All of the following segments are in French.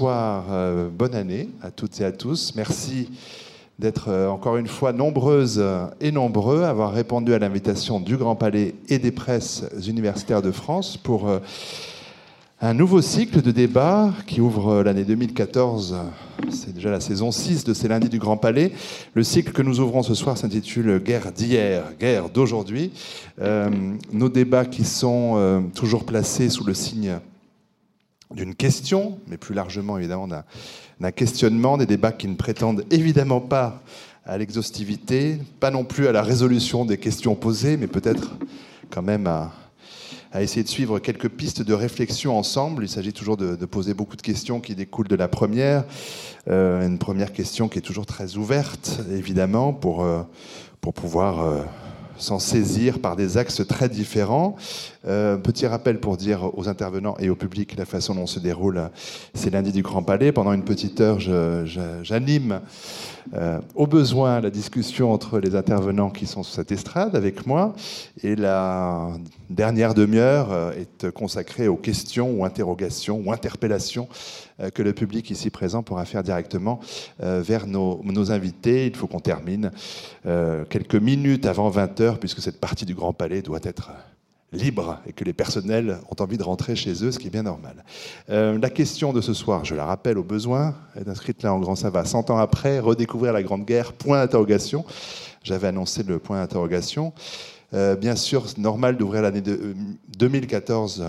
Bonsoir, euh, bonne année à toutes et à tous. Merci d'être euh, encore une fois nombreuses et nombreux à avoir répondu à l'invitation du Grand Palais et des presses universitaires de France pour euh, un nouveau cycle de débats qui ouvre l'année 2014. C'est déjà la saison 6 de ces lundis du Grand Palais. Le cycle que nous ouvrons ce soir s'intitule Guerre d'hier, guerre d'aujourd'hui. nos débats qui sont toujours placés sous le signe d'une question, mais plus largement évidemment d'un questionnement, des débats qui ne prétendent évidemment pas à l'exhaustivité, pas non plus à la résolution des questions posées, mais peut-être quand même à, essayer de suivre quelques pistes de réflexion ensemble. Il s'agit toujours de, poser beaucoup de questions qui découlent de la première. Euh, une première question qui est toujours très ouverte, évidemment, pour, euh, pour pouvoir... Euh, s'en saisir par des axes très différents. Euh, petit rappel pour dire aux intervenants et au public la façon dont se déroule ces lundis du Grand Palais. Pendant une petite heure, j'anime euh, au besoin la discussion entre les intervenants qui sont sur cette estrade avec moi. Et la dernière demi-heure euh, est consacrée aux questions ou interrogations ou interpellations euh, que le public ici présent pourra faire directement vers nos, invités. Il faut qu'on termine quelques minutes avant 20 heures puisque cette partie du Grand Palais doit être libre et que les personnels ont envie de rentrer chez eux, ce qui est bien normal. Euh, la question de ce soir, je la rappelle au besoin, est inscrite là en grand ça va. 100 ans après, redécouvrir la Grande Guerre, point d'interrogation. J'avais annoncé le point d'interrogation. Euh, bien sûr, normal d'ouvrir l'année de, 2014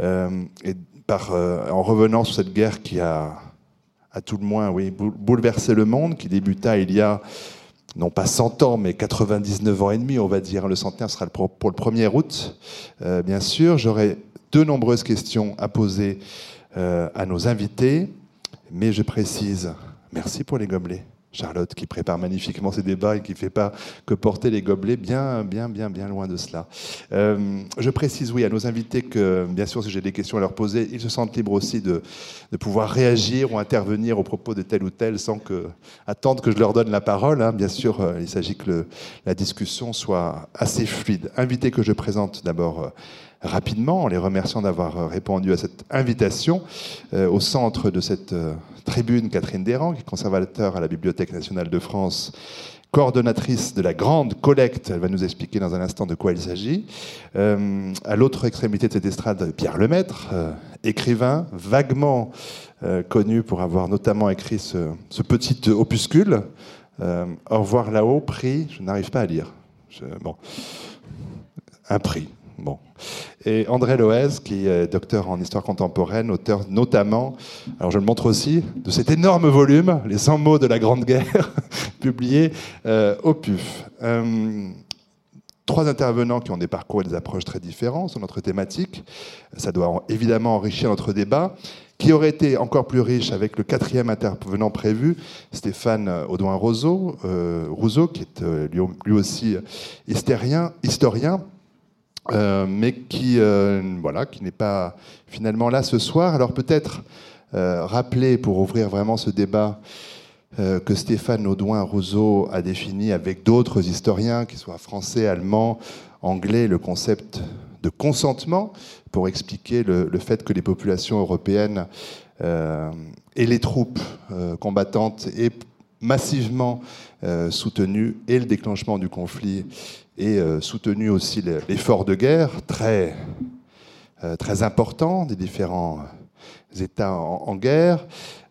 euh, et par, en revenant sur cette guerre qui a, à tout le moins, oui, bouleversé le monde, qui débuta il y a non pas 100 ans, mais 99 ans et demi, on va dire. Le centenaire sera pour le 1er août, euh, bien sûr. J'aurai de nombreuses questions à poser euh, à nos invités, mais je précise, merci pour les gobelets. Charlotte qui prépare magnifiquement ses débats et qui ne fait pas que porter les gobelets, bien, bien, bien, bien loin de cela. Euh, je précise, oui, à nos invités que, bien sûr, si j'ai des questions à leur poser, ils se sentent libres aussi de, de pouvoir réagir ou intervenir au propos de tel ou tel sans que, attendre que je leur donne la parole. Hein. Bien sûr, euh, il s'agit que le, la discussion soit assez fluide. Invités que je présente d'abord. Euh, rapidement en les remerciant d'avoir répondu à cette invitation. au centre de cette tribune Catherine Desrangs, qui est conservateur à la Bibliothèque nationale de France, coordonnatrice de la grande collecte. Elle va nous expliquer dans un instant de quoi il s'agit. Euh, à l'autre extrémité de cette estrade, Pierre Lemaître, euh, écrivain, vaguement euh, connu pour avoir notamment écrit ce, petit opuscule. Au revoir là-haut, prix, je n'arrive pas à lire. bon, un prix. Bon. Et André Loez, qui est docteur en histoire contemporaine, auteur notamment, alors je le montre aussi, de cet énorme volume, Les 100 mots de la Grande Guerre, publié euh, au PUF. Euh, trois intervenants qui ont des parcours et des approches très différents sur notre thématique. Ça doit évidemment enrichir notre débat, qui aurait été encore plus riche avec le quatrième intervenant prévu, Stéphane Audouin-Rousseau, euh, Rousseau, qui est lui, aussi historien euh, mais qui, euh, voilà, qui n'est pas finalement là ce soir. Alors peut-être euh, rappeler, pour ouvrir vraiment ce débat, que Stéphane Audouin-Rousseau a défini avec d'autres historiens, qu'ils soient français, allemands, anglais, le concept de consentement pour expliquer le, le fait que les populations européennes et les troupes combattantes aient massivement soutenu et le déclenchement du conflit et euh, soutenu aussi l'effort de guerre très, euh, très important des différents États en, guerre,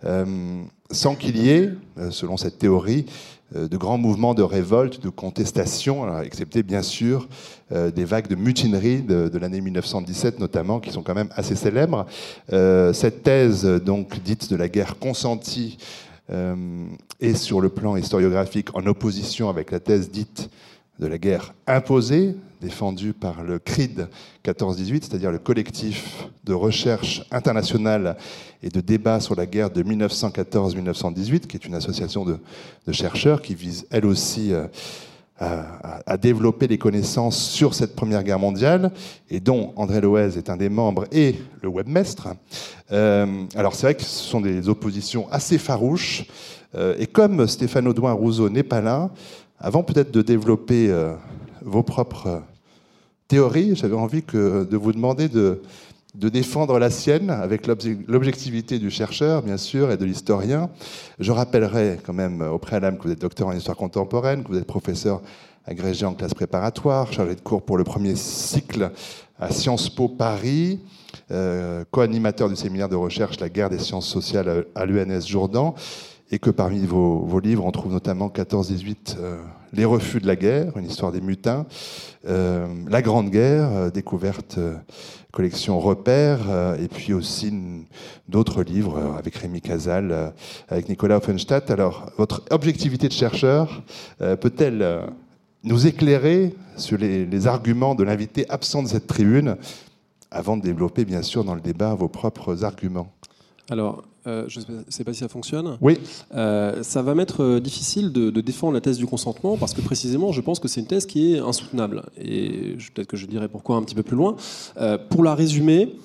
euh, sans qu'il y ait, selon cette théorie, de grands mouvements de révolte, de contestation, excepté bien sûr des vagues de mutinerie de l'année 1917 notamment, qui sont quand même assez célèbres. cette thèse, donc dite de la guerre consentie, est sur le plan historiographique en opposition avec la thèse dite de la guerre imposée, défendue par le CRID 14-18, c'est-à-dire le collectif de recherche internationale et de débat sur la guerre de 1914-1918, qui est une association de, chercheurs qui vise elle aussi euh, à, développer les connaissances sur cette Première Guerre mondiale, et dont André Loez est un des membres et le webmestre. Euh, alors c'est vrai que ce sont des oppositions assez farouches, euh, et comme Stéphane Audouin Rousseau n'est pas là, avant peut-être de développer euh, vos propres théories, j'avais envie de vous demander de, défendre la sienne avec l'objectivité du chercheur, bien sûr, et de l'historien. Je rappellerai quand même au préalable que vous êtes docteur en histoire contemporaine, que vous êtes professeur agrégé en classe préparatoire, chargé de cours pour le premier cycle à Sciences Po Paris, euh, co-animateur du séminaire de recherche La guerre des sciences sociales à l'UNS Jourdan, et que parmi vos, livres, on trouve notamment 14-18, euh, Les refus de la guerre, une histoire des mutins, euh, La Grande Guerre, découverte collection Repères, et puis aussi d'autres livres avec Rémi Casal, avec Nicolas Offenstadt. Alors, votre objectivité de chercheur peut-elle nous éclairer sur les, arguments de l'invité absent de cette tribune, avant de développer, bien sûr, dans le débat vos propres arguments? Alors, euh, je ne sais pas si ça fonctionne. Oui. Euh, ça va m'être euh, difficile de, défendre la thèse du consentement parce que précisément, je pense que c'est une thèse qui est insoutenable. Et peut-être que je dirai pourquoi un petit peu plus loin. pour la résumer,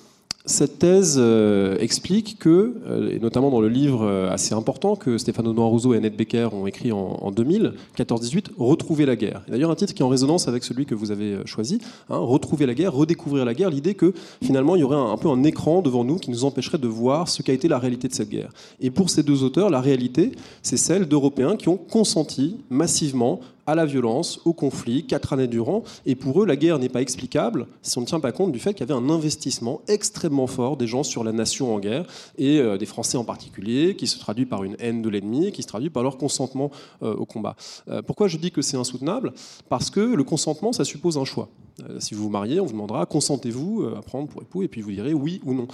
cette thèse euh, explique que, euh, et notamment dans le livre euh, assez important que Stéphane Audouin Rousseau et Annette Becker ont écrit en, 2000, 14-18, Retrouver la guerre. D'ailleurs, un titre qui est en résonance avec celui que vous avez choisi, hein, Retrouver la guerre, redécouvrir la guerre, l'idée que finalement il y aurait un, peu un écran devant nous qui nous empêcherait de voir ce qu'a été la réalité de cette guerre. Et pour ces deux auteurs, la réalité, c'est celle d'Européens qui ont consenti massivement à la violence, au conflit, quatre années durant. Et pour eux, la guerre n'est pas explicable si on ne tient pas compte du fait qu'il y avait un investissement extrêmement fort des gens sur la nation en guerre, et euh, des Français en particulier, qui se traduit par une haine de l'ennemi, qui se traduit par leur consentement euh, au combat. Euh, pourquoi je dis que c'est insoutenable? Parce que le consentement, ça suppose un choix. si vous vous mariez, on vous demandera consentez-vous à prendre pour époux, et puis vous direz oui ou non.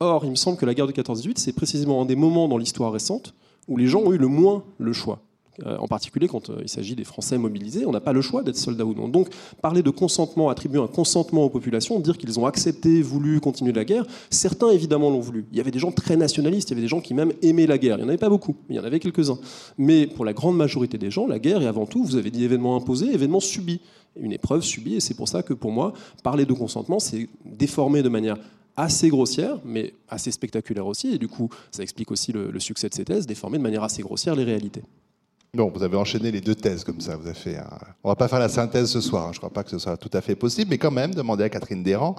Or, il me semble que la guerre de 14-18, c'est précisément un des moments dans l'histoire récente où les gens ont eu le moins le choix. Euh, en particulier quand euh, il s'agit des Français mobilisés, on n'a pas le choix d'être soldat ou non. Donc parler de consentement, attribuer un consentement aux populations, dire qu'ils ont accepté, voulu continuer la guerre, certains évidemment l'ont voulu. Il y avait des gens très nationalistes, il y avait des gens qui même aimaient la guerre. Il n'y en avait pas beaucoup, mais il y en avait quelques-uns. Mais pour la grande majorité des gens, la guerre est avant tout, vous avez dit événement imposé, événement subi. Une épreuve subie, et c'est pour ça que pour moi, parler de consentement, c'est déformer de manière assez grossière, mais assez spectaculaire aussi, et du coup, ça explique aussi le, le succès de ces thèses, déformer de manière assez grossière les réalités. Bon, vous avez enchaîné les deux thèses comme ça. Vous avez fait. On va pas faire la synthèse ce soir. Hein. Je ne crois pas que ce soit tout à fait possible, mais quand même demander à Catherine Desrands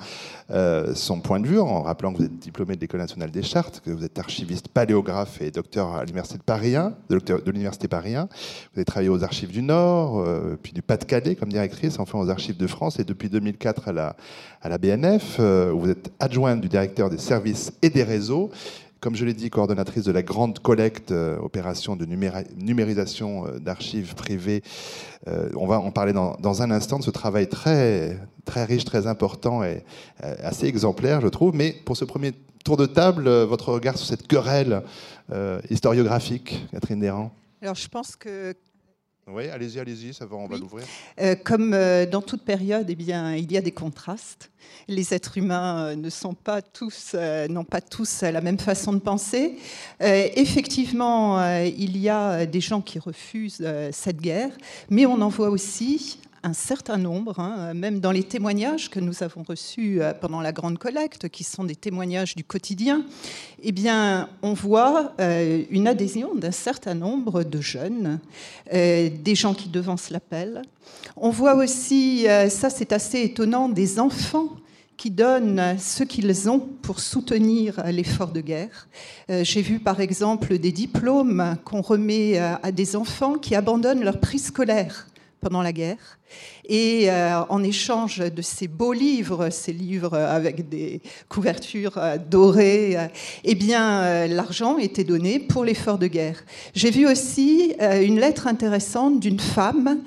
euh, son point de vue en rappelant que vous êtes diplômé de l'École nationale des chartes, que vous êtes archiviste, paléographe et docteur à l'université de Paris 1, de, l'université Paris 1. Vous avez travaillé aux archives du Nord, euh, puis du Pas-de-Calais comme directrice, enfin aux archives de France, et depuis 2004 à la, à la BNF, euh, où vous êtes adjointe du directeur des services et des réseaux comme je l'ai dit, coordonnatrice de la grande collecte, euh, opération de numérisation euh, d'archives privées. Euh, on va en parler dans, un instant de ce travail très, très riche, très important et assez exemplaire, je trouve. Mais pour ce premier tour de table, votre regard sur cette querelle historiographique, Catherine Desrands alors, je pense que oui, allez-y, allez-y, ça va, on va l'ouvrir. Euh, comme euh, dans toute période, eh bien, il y a des contrastes. Les êtres humains euh, ne sont pas tous, n'ont pas tous la même façon de penser. effectivement, il y a des gens qui refusent cette guerre, mais on en voit aussi un certain nombre, hein, même dans les témoignages que nous avons reçus euh, pendant la grande collecte, qui sont des témoignages du quotidien, eh bien, on voit euh, une adhésion d'un certain nombre de jeunes, euh, des gens qui devancent l'appel. On voit aussi, ça c'est assez étonnant, des enfants qui donnent ce qu'ils ont pour soutenir l'effort de guerre. J'ai vu par exemple des diplômes qu'on remet à des enfants qui abandonnent leur prix scolaire pendant la guerre. Et euh, en échange de ces beaux livres, ces livres avec des couvertures euh, dorées, euh, eh bien, l'argent était donné pour l'effort de guerre. J'ai vu aussi une lettre intéressante d'une femme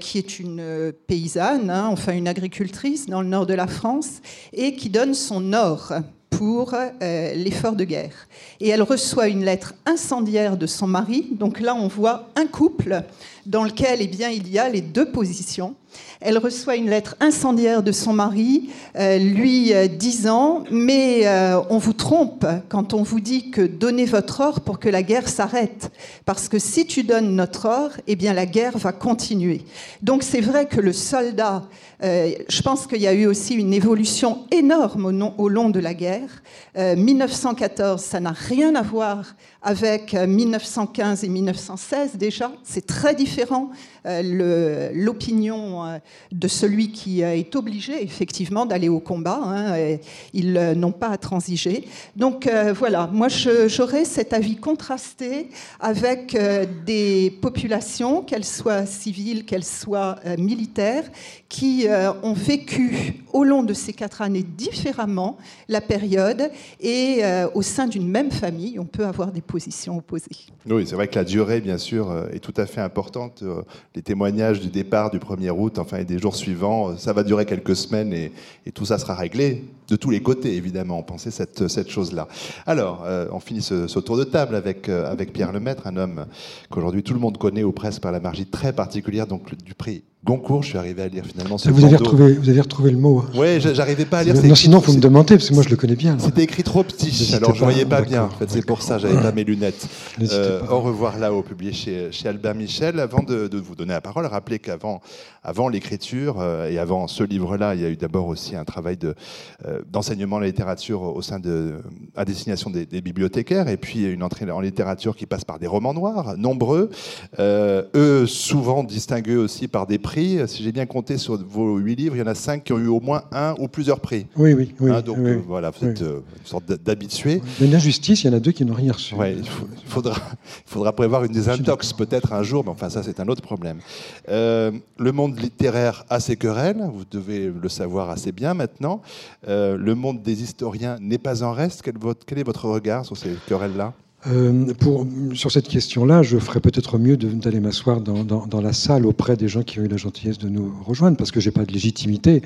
qui est une paysanne, hein, enfin une agricultrice dans le nord de la France, et qui donne son or pour l'effort de guerre. Et elle reçoit une lettre incendiaire de son mari. Donc là, on voit un couple dans lequel eh bien, il y a les deux positions. Elle reçoit une lettre incendiaire de son mari, euh, lui euh, disant Mais euh, on vous trompe quand on vous dit que donnez votre or pour que la guerre s'arrête. Parce que si tu donnes notre or, eh bien, la guerre va continuer. Donc c'est vrai que le soldat, je pense qu'il y a eu aussi une évolution énorme au, au long de la guerre. 1914, ça n'a rien à voir avec 1915 et 1916 déjà. C'est très différent. L'opinion euh, de celui qui est obligé effectivement d'aller au combat. Hein, ils n'ont pas à transiger. Donc voilà, moi j'aurais cet avis contrasté avec des populations, qu'elles soient civiles, qu'elles soient militaires, qui ont vécu au long de ces quatre années différemment la période et au sein d'une même famille, on peut avoir des positions opposées. Oui, c'est vrai que la durée, bien sûr, est tout à fait importante. Les témoignages du départ du 1er août, enfin, et des jours suivants, ça va durer quelques semaines et, tout ça sera réglé de tous les côtés, évidemment. On pensait cette, chose-là. Alors, euh, on finit ce, tour de table avec, euh, avec Pierre Lemaître, un homme qu'aujourd'hui tout le monde connaît au presse par la margie très particulière, donc du prix Goncourt. Je suis arrivé à lire finalement ce vous avez, retrouvé, vous avez retrouvé le mot. Hein. Oui, j'arrivais pas à lire. Non, sinon, vous me demandez, parce que moi, je le connais bien. C'était écrit trop petit, alors je ne voyais pas bien. En fait, c'est pour ça, j'avais pas mes lunettes. Euh, au revoir là-haut, publié chez, chez Albert Michel. Avant de, de, vous donner la parole, rappelez qu'avant avant l'écriture euh, et avant ce livre-là, il y a eu d'abord aussi un travail euh, d'enseignement de, la littérature au sein de, à destination des, bibliothécaires, et puis une entrée en littérature qui passe par des romans noirs, nombreux, eux souvent distingués aussi par des prix. Si j'ai bien compté sur vos huit livres, il y en a cinq qui ont eu au moins un ou plusieurs prix. Oui, oui, oui. Hein, donc voilà, vous êtes une sorte d'habitué. Mais l'injustice, il y en a deux qui n'ont rien reçu. Ouais, il, faudra, il faudra prévoir une désintox peut-être un jour, mais enfin ça c'est un autre problème. le monde littéraire a ses querelles, vous devez le savoir assez bien maintenant. Euh, le monde des historiens n'est pas en reste. quel est votre regard sur ces querelles-là? Euh, pour, sur cette question-là, je ferais peut-être mieux d'aller m'asseoir dans, la salle auprès des gens qui ont eu la gentillesse de nous rejoindre, parce que j'ai pas de légitimité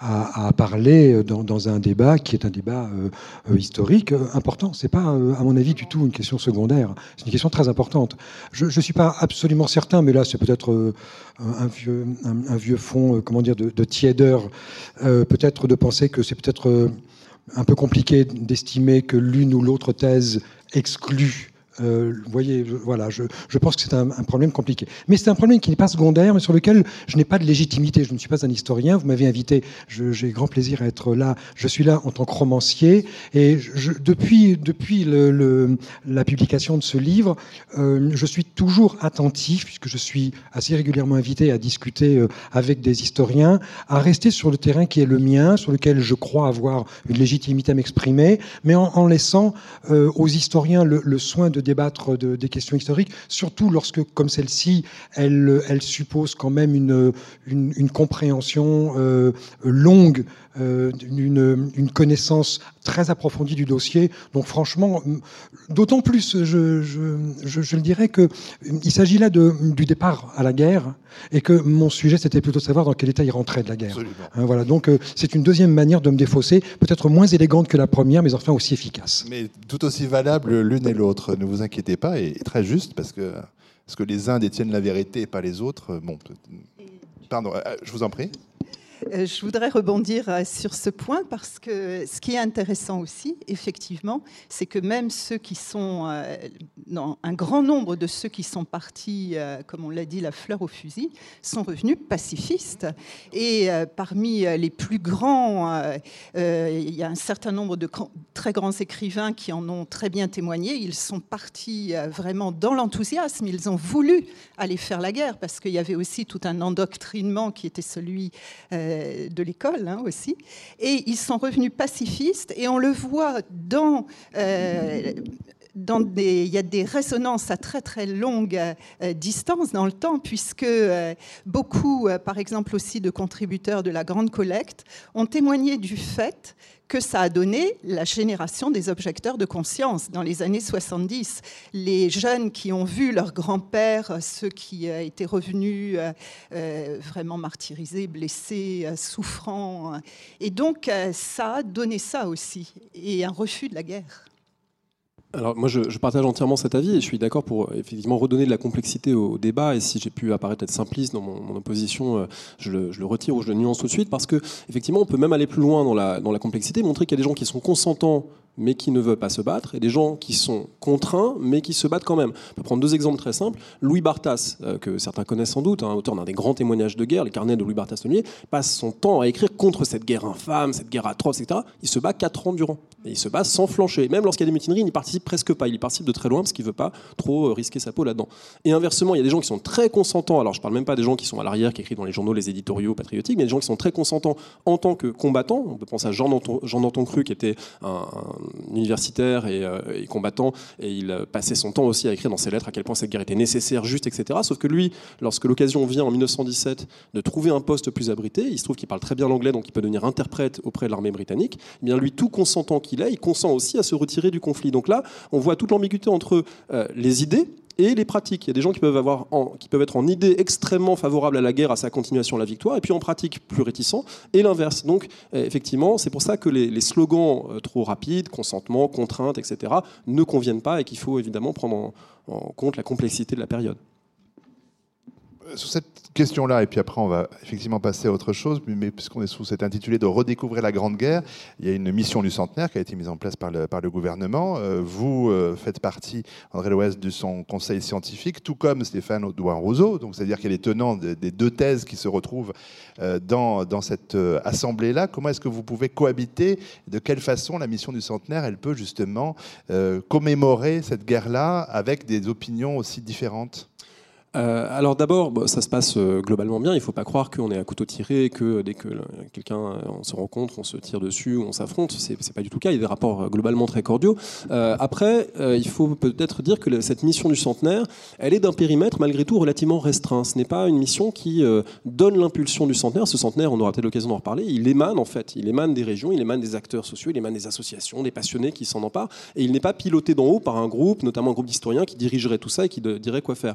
à, parler dans, un débat qui est un débat euh, euh historique important. C'est pas, euh, à mon avis, du tout une question secondaire. C'est une question très importante. Je, je suis pas absolument certain, mais là, c'est peut-être un vieux, un, un, vieux fond, comment dire, de, de tiédeur, peut-être de penser que c'est peut-être un peu compliqué d'estimer que l'une ou l'autre thèse exclut euh, vous voyez, voilà, je, pense que c'est un, problème compliqué. Mais c'est un problème qui n'est pas secondaire, mais sur lequel je n'ai pas de légitimité. Je ne suis pas un historien. Vous m'avez invité. J'ai grand plaisir à être là. Je suis là en tant que romancier. Et depuis, la publication de ce livre, euh, je suis toujours attentif, puisque je suis assez régulièrement invité à discuter euh, avec des historiens, à rester sur le terrain qui est le mien, sur lequel je crois avoir une légitimité à m'exprimer, mais en, laissant aux historiens le soin de débattre de, des questions historiques, surtout lorsque, comme celle-ci, elle, suppose quand même une, compréhension euh, longue, une, une, connaissance très approfondie du dossier. Donc franchement, d'autant plus, je, je, je, le dirais, qu'il s'agit là de, du départ à la guerre et que mon sujet, c'était plutôt de savoir dans quel état il rentrait de la guerre. Hein, voilà, donc euh, c'est une deuxième manière de me défausser, peut-être moins élégante que la première, mais enfin aussi efficace. Mais tout aussi valable l'une et l'autre. Ne vous inquiétez pas, et, très juste, parce que, parce que les uns détiennent la vérité et pas les autres. Bon, pardon, euh, je vous en prie. Euh, je voudrais rebondir euh, sur ce point parce que ce qui est intéressant aussi, effectivement, c'est que même ceux qui sont, euh, un grand nombre de ceux qui sont partis, comme on l'a dit, la fleur au fusil, sont revenus pacifistes. Et parmi les plus grands, il y a un certain nombre de très grands écrivains qui en ont très bien témoigné. Ils sont partis vraiment dans l'enthousiasme. Ils ont voulu aller faire la guerre parce qu'il y avait aussi tout un endoctrinement qui était celui de l'école hein, aussi. Et ils sont revenus pacifistes et on le voit dans... Euh, dans des, il y a des résonances à très très longue euh, distance dans le temps, puisque beaucoup, par exemple aussi de contributeurs de la Grande Collecte, ont témoigné du fait que ça a donné la génération des objecteurs de conscience dans les années 70. Les jeunes qui ont vu leur grand-père, ceux qui euh, étaient revenus euh, euh, vraiment martyrisés, blessés, souffrants. Et donc, ça a donné ça aussi, et un refus de la guerre. Alors moi je, partage entièrement cet avis et je suis d'accord pour effectivement redonner de la complexité au, débat. Et si j'ai pu apparaître être simpliste dans mon, opposition, euh, je le, retire ou je le nuance tout de suite parce que effectivement on peut même aller plus loin dans la, dans la complexité, montrer qu'il y a des gens qui sont consentants mais qui ne veulent pas se battre, et des gens qui sont contraints, mais qui se battent quand même. On peut prendre deux exemples très simples. Louis Barthas, euh, que certains connaissent sans doute, hein, auteur d'un des grands témoignages de guerre, les carnets de Louis Barthas Tonier, passe son temps à écrire contre cette guerre infâme, cette guerre atroce, etc. Il se bat quatre ans durant. Et il se bat sans flancher. Même lorsqu'il y a des mutineries, il n'y participe presque pas. Il y participe de très loin parce qu'il ne veut pas trop euh, risquer sa peau là-dedans. Et inversement, il y a des gens qui sont très consentants. Alors, je ne parle même pas des gens qui sont à l'arrière, qui écrivent dans les journaux les éditoriaux patriotiques, mais des gens qui sont très consentants en tant que combattants. On peut penser à Jean Danton, Jean qui était un, universitaire euh, et, combattant, et il euh, passait son temps aussi à écrire dans ses lettres à quel point cette guerre était nécessaire, juste, etc. Sauf que lui, lorsque l'occasion vient en 1917 de trouver un poste plus abrité, il se trouve qu'il parle très bien l'anglais, donc il peut devenir interprète auprès de l'armée britannique. Eh bien, lui, tout consentant qu'il est, il consent aussi à se retirer du conflit. Donc là, on voit toute l'ambiguïté entre euh, les idées et les pratiques. Il y a des gens qui peuvent, avoir qui peuvent être en idée extrêmement favorable à la guerre, à sa continuation, à la victoire, et puis en pratique plus réticents, et l'inverse. Donc, euh, effectivement, c'est pour ça que les, slogans euh, trop rapides, consentement, contrainte, etc., ne conviennent pas et qu'il faut évidemment prendre en compte la complexité de la période sur cette question-là, et puis après on va effectivement passer à autre chose, mais puisqu'on est sous cet intitulé de redécouvrir la Grande Guerre, il y a une mission du centenaire qui a été mise en place par le, gouvernement. Euh, vous euh, faites partie, André Loès, de son conseil scientifique, tout comme Stéphane Audouin-Rousseau, donc c'est-à-dire qu'elle est tenant des deux thèses qui se retrouvent euh, dans, cette assemblée-là. Comment est-ce que vous pouvez cohabiter? De quelle façon la mission du centenaire, peut justement commémorer cette guerre-là avec des opinions aussi différentes? Euh, alors d'abord, ça se passe euh, globalement bien. Il ne faut pas croire qu'on est à couteau tiré que dès que quelqu'un euh, on se rencontre, on se tire dessus, on s'affronte. C'est, n'est pas du tout le cas. Il y a des rapports globalement très cordiaux. après, il faut peut-être dire que cette mission du centenaire, elle est d'un périmètre malgré tout relativement restreint. Ce n'est pas une mission qui donne l'impulsion du centenaire. Ce centenaire, on aura peut-être l'occasion d'en reparler. Il émane en fait. Il émane des régions, il émane des acteurs sociaux, il émane des associations, des passionnés qui s'en emparent. Et il n'est pas piloté d'en haut par un groupe, notamment un groupe d'historiens qui dirigerait tout ça et qui dirait quoi faire.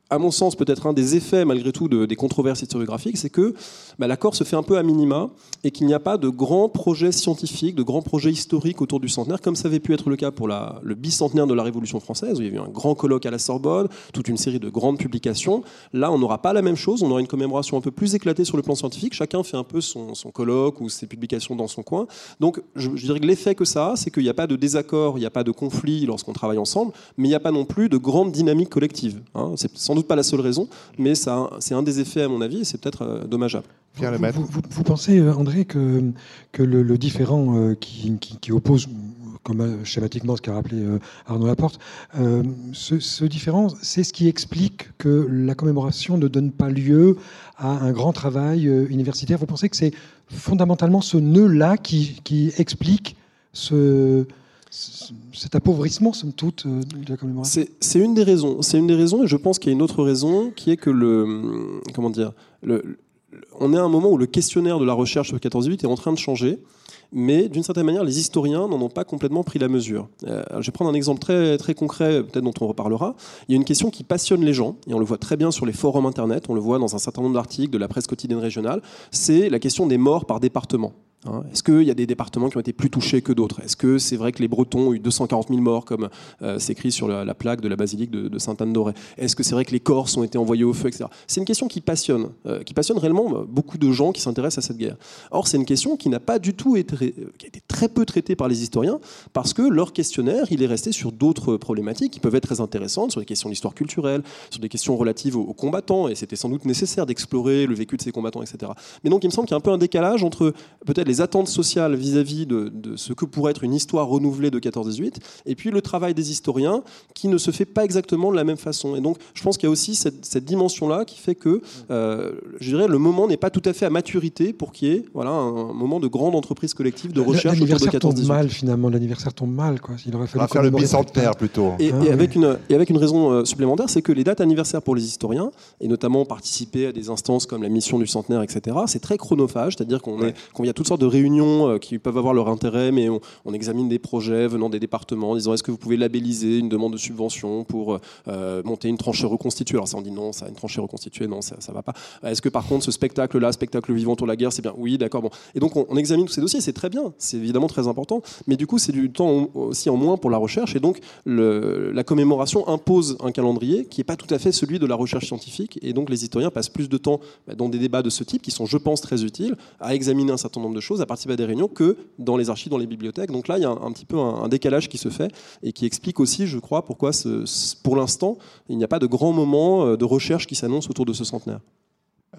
à mon sens, peut-être un des effets, malgré tout, des controverses historiographiques, c'est que bah, l'accord se fait un peu à minima et qu'il n'y a pas de grands projets scientifiques, de grands projets historiques autour du centenaire, comme ça avait pu être le cas pour le bicentenaire de la Révolution française, où il y a eu un grand colloque à la Sorbonne, toute une série de grandes publications. Là, on n'aura pas la même chose, on aura une commémoration un peu plus éclatée sur le plan scientifique, chacun fait un peu son, colloque ou ses publications dans son coin. Donc, je, dirais que l'effet que ça a, c'est qu'il n'y a pas de désaccord, il n'y a pas de conflit lorsqu'on travaille ensemble, mais il n'y a pas non plus de grande dynamique collective. Hein. C'est sans doute pas la seule raison, mais c'est un des effets, à mon avis, et c'est peut-être euh, dommageable. Vous, vous, pensez, euh, André, que, que le, différent euh, qui, qui, oppose comme schématiquement ce qu'a rappelé Arnaud Laporte, ce, ce, différent, c'est ce qui explique que la commémoration ne donne pas lieu à un grand travail universitaire. Vous pensez que c'est fondamentalement ce nœud-là qui, qui explique ce, cet appauvrissement, somme toute, euh, de la commémoration C'est une des raisons. C'est une des raisons, et je pense qu'il y a une autre raison, qui est que le, comment dire, on est à un moment où le questionnaire de la recherche sur 14-8 est en train de changer, mais d'une certaine manière, les historiens n'en ont pas complètement pris la mesure. Euh, je vais prendre un exemple très, très concret, peut-être dont on reparlera. Il y a une question qui passionne les gens, et on le voit très bien sur les forums Internet, on le voit dans un certain nombre d'articles de la presse quotidienne régionale, c'est la question des morts par département. Hein, est-ce qu'il y a des départements qui ont été plus touchés que d'autres? Est-ce que c'est vrai que les Bretons ont eu 240 000 morts, comme euh, s'écrit sur la, plaque de la basilique de, Sainte-Anne-d'Auray? Est-ce que c'est vrai que les Corses ont été envoyés au feu, etc. C'est une question qui passionne, euh, qui passionne réellement bah, beaucoup de gens qui s'intéressent à cette guerre. Or, c'est une question qui n'a pas du tout été, euh, qui a été très peu traitée par les historiens, parce que leur questionnaire, il est resté sur d'autres problématiques qui peuvent être très intéressantes, sur des questions d'histoire culturelle, sur des questions relatives aux, combattants, et c'était sans doute nécessaire d'explorer le vécu de ces combattants, etc. Mais donc, il me semble qu'il y a un peu un décalage entre peut-être les attentes sociales vis-à-vis de, ce que pourrait être une histoire renouvelée de 14-18, et puis le travail des historiens qui ne se fait pas exactement de la même façon. Et donc, je pense qu'il y a aussi cette, dimension-là qui fait que, euh, je dirais, le moment n'est pas tout à fait à maturité pour qu'il y ait voilà, un moment de grande entreprise collective de recherche autour de 14-18. tombe mal, finalement. L'anniversaire tombe mal. Quoi. Il aurait fallu faire le bicentenaire plutôt. Et, ah avec une, et avec une raison euh, supplémentaire, c'est que les dates anniversaires pour les historiens, et notamment participer à des instances comme la mission du centenaire, etc., c'est très chronophage, c'est-à-dire qu'on ouais. y a toutes sortes de réunions euh, qui peuvent avoir leur intérêt, mais on, examine des projets venant des départements, en disant est-ce que vous pouvez labelliser une demande de subvention pour euh, monter une tranchée reconstituée? Alors ça, on dit non, ça, une tranchée reconstituée, non, ça, ça va pas. Est-ce que par contre, ce spectacle-là, spectacle vivant autour de la guerre, c'est bien? Oui, d'accord. Bon. Et donc, on, examine tous ces dossiers, c'est très bien, c'est évidemment très important, mais du coup, c'est du temps aussi en moins pour la recherche, et donc le, la commémoration impose un calendrier qui n'est pas tout à fait celui de la recherche scientifique, et donc les historiens passent plus de temps bah, dans des débats de ce type, qui sont, je pense, très utiles, à examiner un certain nombre de choses chose, à participer à des réunions que dans les archives, dans les bibliothèques. Donc là, il y a un, petit peu un, décalage qui se fait et qui explique aussi, je crois, pourquoi pour l'instant, il n'y a pas de grand moment euh, de recherche qui s'annonce autour de ce centenaire.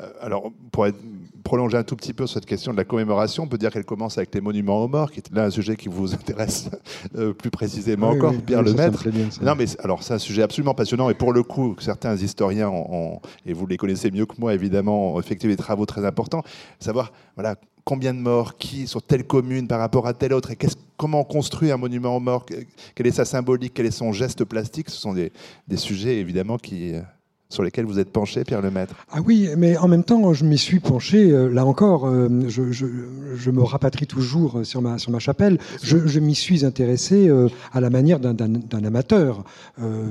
Euh, alors, pour prolonger un tout petit peu cette question de la commémoration, on peut dire qu'elle commence avec les monuments aux morts, qui est là un sujet qui vous intéresse euh, plus précisément encore, Pierre Lemaître. non, mais alors c'est un sujet absolument passionnant et pour le coup, certains historiens ont, et vous les connaissez mieux que moi évidemment, ont effectué des travaux très importants, savoir voilà combien de morts, qui sur telle commune par rapport à telle autre, et comment on construit un monument aux morts, quelle est sa symbolique, quel est son geste plastique, ce sont des, des sujets évidemment qui euh, sur lesquels vous êtes penché, Pierre Lemaître? Ah oui, mais en même temps, je m'y suis penché, euh, là encore, euh, je, me rapatrie toujours sur ma, chapelle, je, m'y suis intéressé euh, à la manière d'un amateur,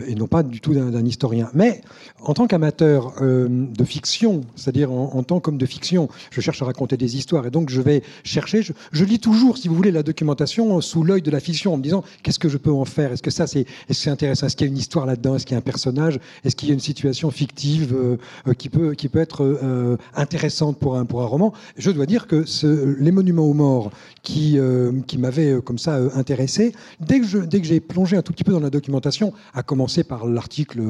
et non pas du tout d'un historien. Mais en tant qu'amateur de fiction, c'est-à-dire en, tant qu'homme de fiction, je cherche à raconter des histoires, et donc je vais chercher, je, lis toujours, si vous voulez, la documentation sous l'œil de la fiction, en me disant, qu'est-ce que je peux en faire? Est-ce que ça, c'est est -ce intéressant? Est-ce qu'il y a une histoire là-dedans? Est-ce qu'il y a un personnage? Est-ce qu'il y a une situation fictive euh, euh, qui, peut, qui peut être euh, intéressante pour un, pour un roman. Je dois dire que les monuments aux morts qui, qui m'avaient comme ça intéressé, dès que, que j'ai plongé un tout petit peu dans la documentation, à commencer par l'article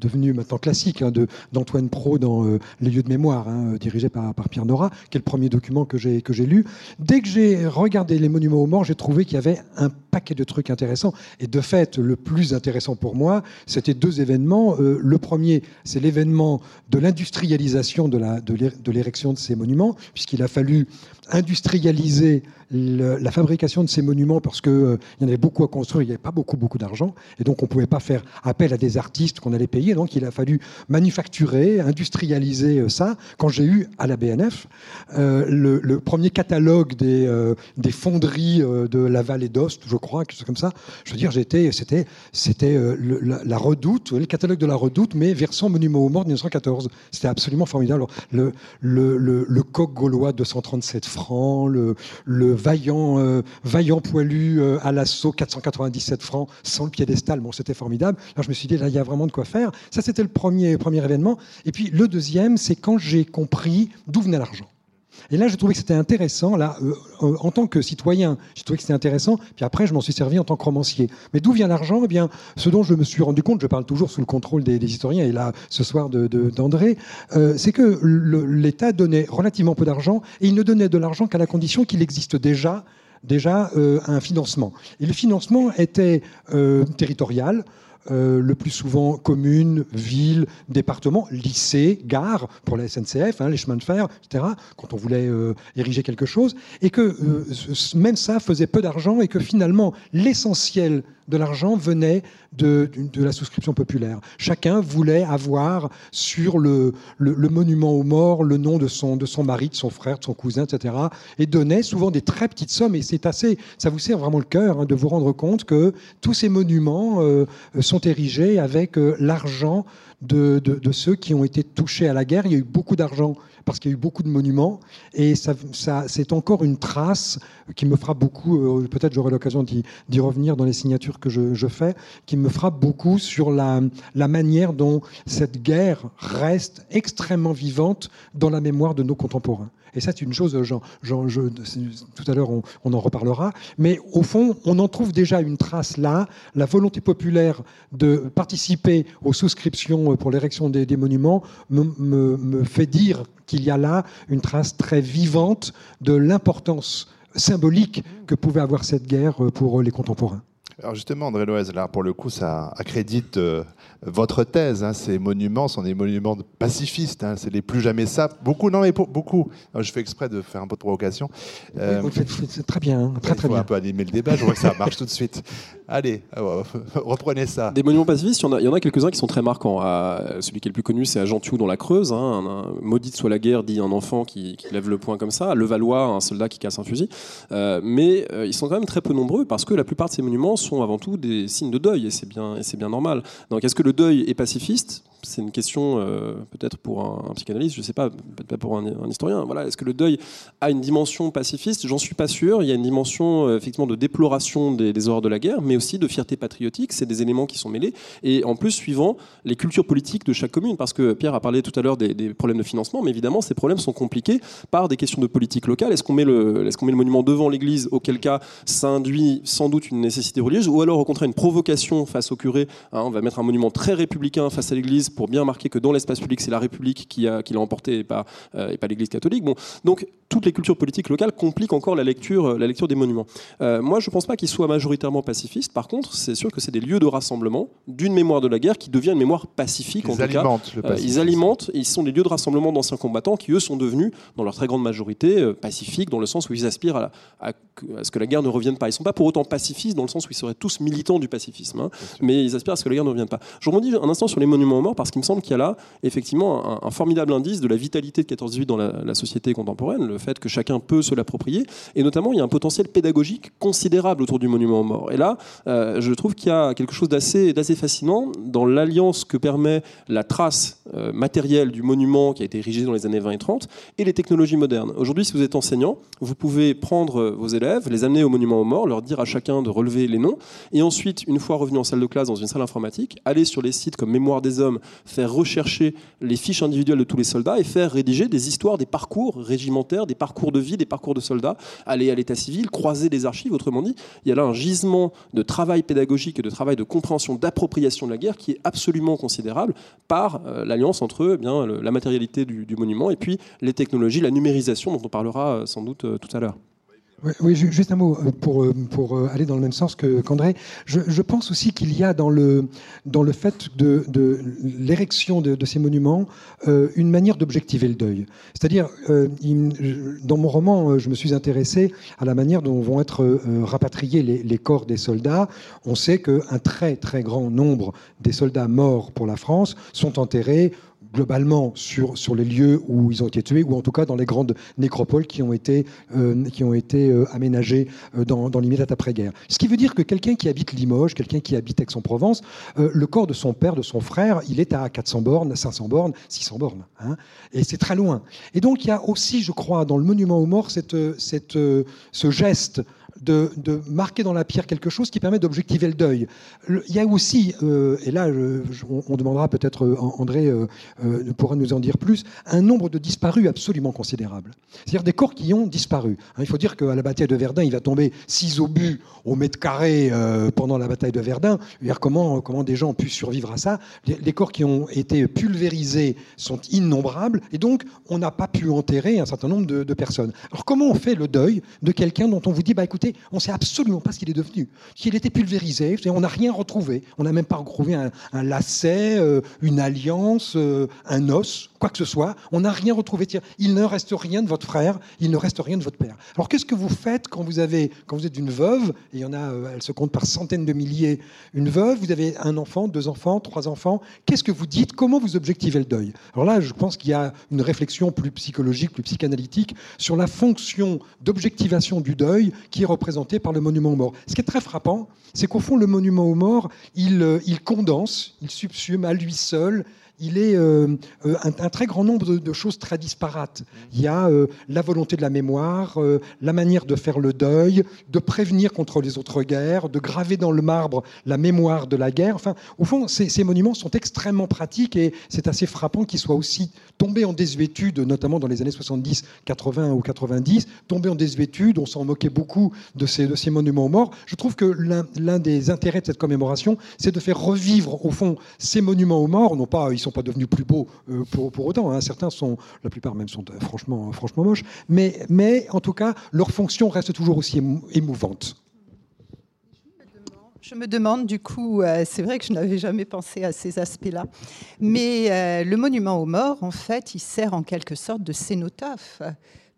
devenu maintenant classique hein, d'Antoine Pro dans Les lieux de mémoire, hein, dirigé par, par Pierre Nora, qui est le premier document que j'ai lu, dès que j'ai regardé les monuments aux morts, j'ai trouvé qu'il y avait un paquet de trucs intéressants. Et de fait, le plus intéressant pour moi, c'était deux événements le premier, c'est l'événement de l'industrialisation de l'érection de, ces monuments, puisqu'il a fallu industrialiser la fabrication de ces monuments parce qu'il euh, y en avait beaucoup à construire, il n'y avait pas beaucoup, beaucoup d'argent, et donc on ne pouvait pas faire appel à des artistes qu'on allait payer, donc il a fallu manufacturer, industrialiser euh, ça. Quand j'ai eu à la BNF euh, le, premier catalogue des, des fonderies de la vallée d'Ost, je crois, quelque chose comme ça, je veux dire, c'était, la, redoute, le catalogue de la redoute, mais versant monument aux morts de 1914. C'était absolument formidable. Le, le, coq gaulois de 137 francs, le vaillant, euh, vaillant poilu euh, à l'assaut, 497 francs, sans le piédestal. Bon, c'était formidable. Alors je me suis dit, là, il y a vraiment de quoi faire. Ça, c'était le premier, premier événement. Et puis le deuxième, c'est quand j'ai compris d'où venait l'argent. Et là, j'ai trouvé que c'était intéressant. Là, euh, en tant que citoyen, j'ai trouvé que c'était intéressant. Puis après, je m'en suis servi en tant que romancier. Mais d'où vient l'argent? Eh bien, ce dont je me suis rendu compte, je parle toujours sous le contrôle des, historiens, et là, ce soir d'André, de, c'est que l'État donnait relativement peu d'argent, et il ne donnait de l'argent qu'à la condition qu'il existe déjà déjà euh, un financement. Et le financement était euh, territorial. Euh, le plus souvent communes, villes, départements, lycées, gares pour la SNCF, hein, les chemins de fer, etc., quand on voulait euh, ériger quelque chose, et que euh, même ça faisait peu d'argent et que finalement l'essentiel de l'argent venait de, la souscription populaire. Chacun voulait avoir sur le, monument aux morts le nom de son, de son mari, de son frère, de son cousin, etc. Et donnait souvent des très petites sommes. Et c'est assez, ça vous sert vraiment le cœur hein, de vous rendre compte que tous ces monuments euh, sont érigés avec euh, l'argent de, ceux qui ont été touchés à la guerre. Il y a eu beaucoup d'argent parce qu'il y a eu beaucoup de monuments. Et ça, c'est encore une trace qui me fera beaucoup, euh, peut-être j'aurai l'occasion d'y revenir dans les signatures que je, fais, qui me frappe beaucoup sur la manière dont cette guerre reste extrêmement vivante dans la mémoire de nos contemporains. Et ça, c'est une chose, tout à l'heure, on, en reparlera. Mais au fond, on en trouve déjà une trace là. La volonté populaire de participer aux souscriptions pour l'érection des, monuments me fait dire qu'il y a là une trace très vivante de l'importance symbolique que pouvait avoir cette guerre pour les contemporains. Alors justement, André Loez, là, pour le coup, ça accrédite euh, votre thèse. Hein. ces monuments sont des monuments pacifistes. Hein. c'est les plus jamais ça. Beaucoup, non, mais pour, beaucoup. je fais exprès de faire un peu de provocation. Euh, c'est très bien, hein. très très bien. un peu animer le débat. Je vois que ça marche tout de suite. Allez, reprenez ça. Des monuments pacifistes, il y en a, quelques-uns qui sont très marquants. celui qui est le plus connu, c'est à Gentiou dans la Creuse. maudite soit la guerre, dit un enfant qui, lève le poing comme ça. Le Valois, un soldat qui casse un fusil. Euh, mais ils sont quand même très peu nombreux parce que la plupart de ces monuments sont avant tout des signes de deuil, et c'est bien, bien normal. Donc est-ce que le deuil est pacifiste? C'est une question euh, peut-être pour un, psychanalyste, je ne sais pas, peut-être pas pour un, historien. Voilà, est-ce que le deuil a une dimension pacifiste? J'en suis pas sûr. Il y a une dimension euh, effectivement de déploration des, horreurs de la guerre, mais aussi de fierté patriotique. C'est des éléments qui sont mêlés et en plus suivant les cultures politiques de chaque commune. Parce que Pierre a parlé tout à l'heure des, problèmes de financement, mais évidemment ces problèmes sont compliqués par des questions de politique locale. Est-ce qu'on met le, est-ce met le monument devant l'église Auquel cas, ça induit sans doute une nécessité religieuse, ou alors au contraire une provocation face au curé. Hein, on va mettre un monument très républicain face à l'église pour bien marquer que dans l'espace public, c'est la République qui l'a qui emporté et pas, euh, pas l'Église catholique. Bon, donc toutes les cultures politiques locales compliquent encore la lecture, euh, la lecture des monuments. Euh, moi, je ne pense pas qu'ils soient majoritairement pacifistes. Par contre, c'est sûr que c'est des lieux de rassemblement d'une mémoire de la guerre qui devient une mémoire pacifique. Ils alimentent le Ils alimentent. Ils sont des lieux de rassemblement d'anciens combattants qui, eux, sont devenus, dans leur très grande majorité, pacifiques, dans le sens où ils aspirent à, à, ce que la guerre ne revienne pas. Ils ne sont pas pour autant pacifistes, dans le sens où ils seraient tous militants du pacifisme, hein. mais ils aspirent à ce que la guerre ne revienne pas. Je rebondis un instant sur les monuments morts parce qu'il me semble qu'il y a là effectivement un, formidable indice de la vitalité de 14-18 dans la, société contemporaine, le fait que chacun peut se l'approprier, et notamment il y a un potentiel pédagogique considérable autour du monument aux morts. Et là, euh, je trouve qu'il y a quelque chose d'assez fascinant dans l'alliance que permet la trace euh, matérielle du monument qui a été érigé dans les années 20 et 30 et les technologies modernes. Aujourd'hui, si vous êtes enseignant, vous pouvez prendre vos élèves, les amener au monument aux morts, leur dire à chacun de relever les noms, et ensuite, une fois revenu en salle de classe dans une salle informatique, aller sur les sites comme Mémoire des Hommes, faire rechercher les fiches individuelles de tous les soldats et faire rédiger des histoires, des parcours régimentaires, des parcours de vie, des parcours de soldats, aller à l'état civil, croiser des archives. Autrement dit, il y a là un gisement de travail pédagogique et de travail de compréhension, d'appropriation de la guerre qui est absolument considérable par euh, l'alliance entre eh la matérialité du, monument et puis les technologies, la numérisation dont on parlera euh, sans doute euh, tout à l'heure. Oui, juste un mot euh, pour, euh, pour euh, aller dans le même sens qu'André. Je, pense aussi qu'il y a dans le, dans le fait de, de l'érection de, ces monuments une manière d'objectiver le deuil. C'est-à-dire, dans mon roman, je me suis intéressé à la manière dont vont être rapatriés les corps des soldats. On sait qu'un très très grand nombre des soldats morts pour la France sont enterrés globalement sur, sur les lieux où ils ont été tués, ou en tout cas dans les grandes nécropoles qui ont été, euh, qui ont été euh, aménagées euh, dans, dans l'immédiat après-guerre. Ce qui veut dire que quelqu'un qui habite Limoges, quelqu'un qui habite Aix-en-Provence, le corps de son père, de son frère, il est à 400 bornes, 500 bornes, 600 bornes. Hein, et c'est très loin. Et donc il y a aussi, je crois, dans le monument aux morts, cette, cette, ce geste de, marquer dans la pierre quelque chose qui permet d'objectiver le deuil. il y a aussi, euh, et là on, demandera peut-être, euh, André euh, pourra nous en dire plus, un nombre de disparus absolument considérable. C'est-à-dire des corps qui ont disparu. Hein, il faut dire qu'à la bataille de Verdun, il va tomber six obus au mètre carré pendant la bataille de Verdun. comment, comment des gens ont pu survivre à ça les, corps qui ont été pulvérisés sont innombrables, et donc on n'a pas pu enterrer un certain nombre de, de personnes. Alors comment on fait le deuil de quelqu'un dont on vous dit, bah écoutez, on ne sait absolument pas ce qu'il est devenu. Qu'il était pulvérisé, on n'a rien retrouvé. On n'a même pas retrouvé un, lacet, euh, une alliance, euh, un os, quoi que ce soit. On n'a rien retrouvé. Il ne reste rien de votre frère, il ne reste rien de votre père. Alors qu'est-ce que vous faites quand vous, avez, quand vous êtes une veuve, et il y en a, euh, elle se compte par centaines de milliers, une veuve, vous avez un enfant, deux enfants, trois enfants, qu'est-ce que vous dites? Comment vous objectivez le deuil? Alors là, je pense qu'il y a une réflexion plus psychologique, plus psychanalytique sur la fonction d'objectivation du deuil qui est représenté par le monument aux morts. Ce qui est très frappant, c'est qu'au fond, le monument aux morts, il, euh, condense, il subsume à lui seul il est euh, euh, un, très grand nombre de, choses très disparates. Il y a euh, la volonté de la mémoire, la manière de faire le deuil, de prévenir contre les autres guerres, de graver dans le marbre la mémoire de la guerre. Enfin, au fond, ces, monuments sont extrêmement pratiques et c'est assez frappant qu'ils soient aussi tombés en désuétude, notamment dans les années 70, 80 ou 90, tombés en désuétude. On s'en moquait beaucoup de ces, monuments morts. Je trouve que l'un des intérêts de cette commémoration, c'est de faire revivre, au fond, ces monuments aux morts, non pas sont pas devenus plus beaux euh, pour, pour, autant. Hein. Certains sont, la plupart même sont euh, franchement, franchement moches. Mais, mais en tout cas, leur fonction reste toujours aussi émouvante. Je me demande, du coup, euh, c'est vrai que je n'avais jamais pensé à ces aspects-là, mais le monument aux morts, en fait, il sert en quelque sorte de cénotaphe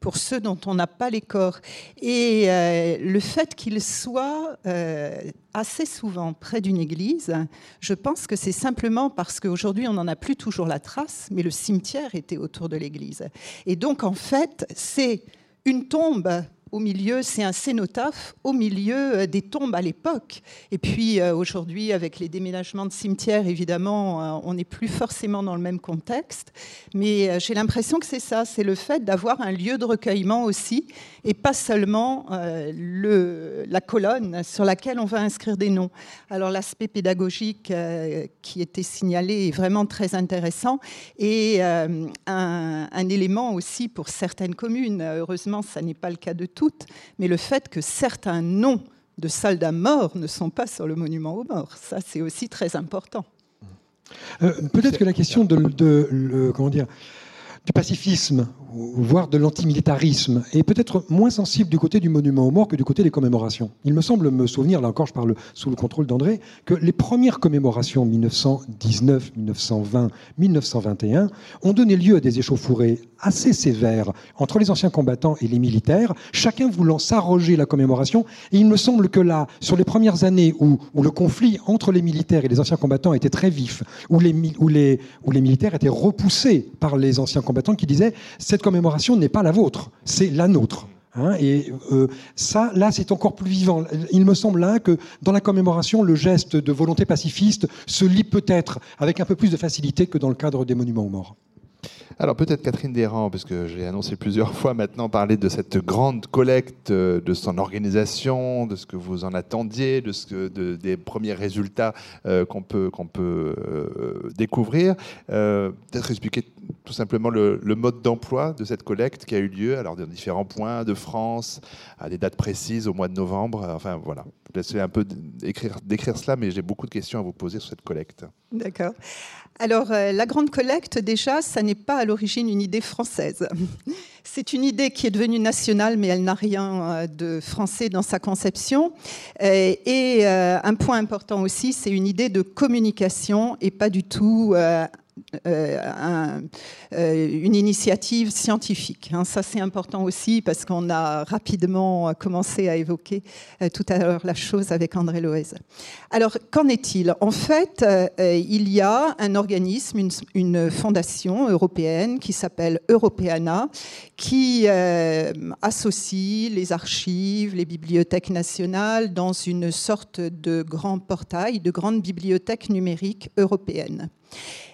pour ceux dont on n'a pas les corps. Et euh, le fait qu'il soit euh, assez souvent près d'une église, je pense que c'est simplement parce qu'aujourd'hui on n'en a plus toujours la trace, mais le cimetière était autour de l'église. Et donc en fait, c'est une tombe au milieu, c'est un cénotaphe au milieu des tombes à l'époque. Et puis aujourd'hui, avec les déménagements de cimetières, évidemment, on n'est plus forcément dans le même contexte. Mais j'ai l'impression que c'est ça, c'est le fait d'avoir un lieu de recueillement aussi, et pas seulement le, la colonne sur laquelle on va inscrire des noms. Alors l'aspect pédagogique qui était signalé est vraiment très intéressant et un, un élément aussi pour certaines communes. Heureusement, ça n'est pas le cas de mais le fait que certains noms de soldats morts ne sont pas sur le monument aux morts, ça c'est aussi très important. Euh, peut-être que la question de, le, comment dire, du pacifisme, voire de l'antimilitarisme, est peut-être moins sensible du côté du monument aux morts que du côté des commémorations. Il me semble me souvenir, là encore je parle sous le contrôle d'André, que les premières commémorations 1919, 1920, 1921 ont donné lieu à des échauffourées assez sévères entre les anciens combattants et les militaires, chacun voulant s'arroger la commémoration. Et il me semble que là, sur les premières années où, le conflit entre les militaires et les anciens combattants était très vif, où les, où les militaires étaient repoussés par les anciens combattants qui disaient cette commémoration n'est pas la vôtre, c'est la nôtre. Hein, et euh, ça, là, c'est encore plus vivant. Il me semble là que dans la commémoration, le geste de volonté pacifiste se lit peut-être avec un peu plus de facilité que dans le cadre des monuments aux morts. Alors peut-être Catherine Desrands, parce que j'ai annoncé plusieurs fois maintenant parler de cette grande collecte, euh, de son organisation, de ce que vous en attendiez, de ce que, des premiers résultats euh, qu'on peut, peut euh, découvrir. peut-être expliquer tout simplement le, mode d'emploi de cette collecte qui a eu lieu, alors dans différents points de France, à des dates précises, au mois de novembre. Enfin voilà, je laisser un peu décrire, cela, mais j'ai beaucoup de questions à vous poser sur cette collecte. D'accord. Alors, euh, la grande collecte, déjà, ça n'est pas à l'origine une idée française. C'est une idée qui est devenue nationale, mais elle n'a rien euh, de français dans sa conception. Euh, et un point important aussi, c'est une idée de communication et pas du tout euh, une initiative scientifique. Hein. Ça, c'est important aussi parce qu'on a rapidement commencé à évoquer euh, tout à l'heure la chose avec André Loez. Alors, qu'en est-il? En fait, il y a un organisme, une, une fondation européenne qui s'appelle Europeana, qui associe les archives, les bibliothèques nationales dans une sorte de grand portail, de grande bibliothèque numérique européenne.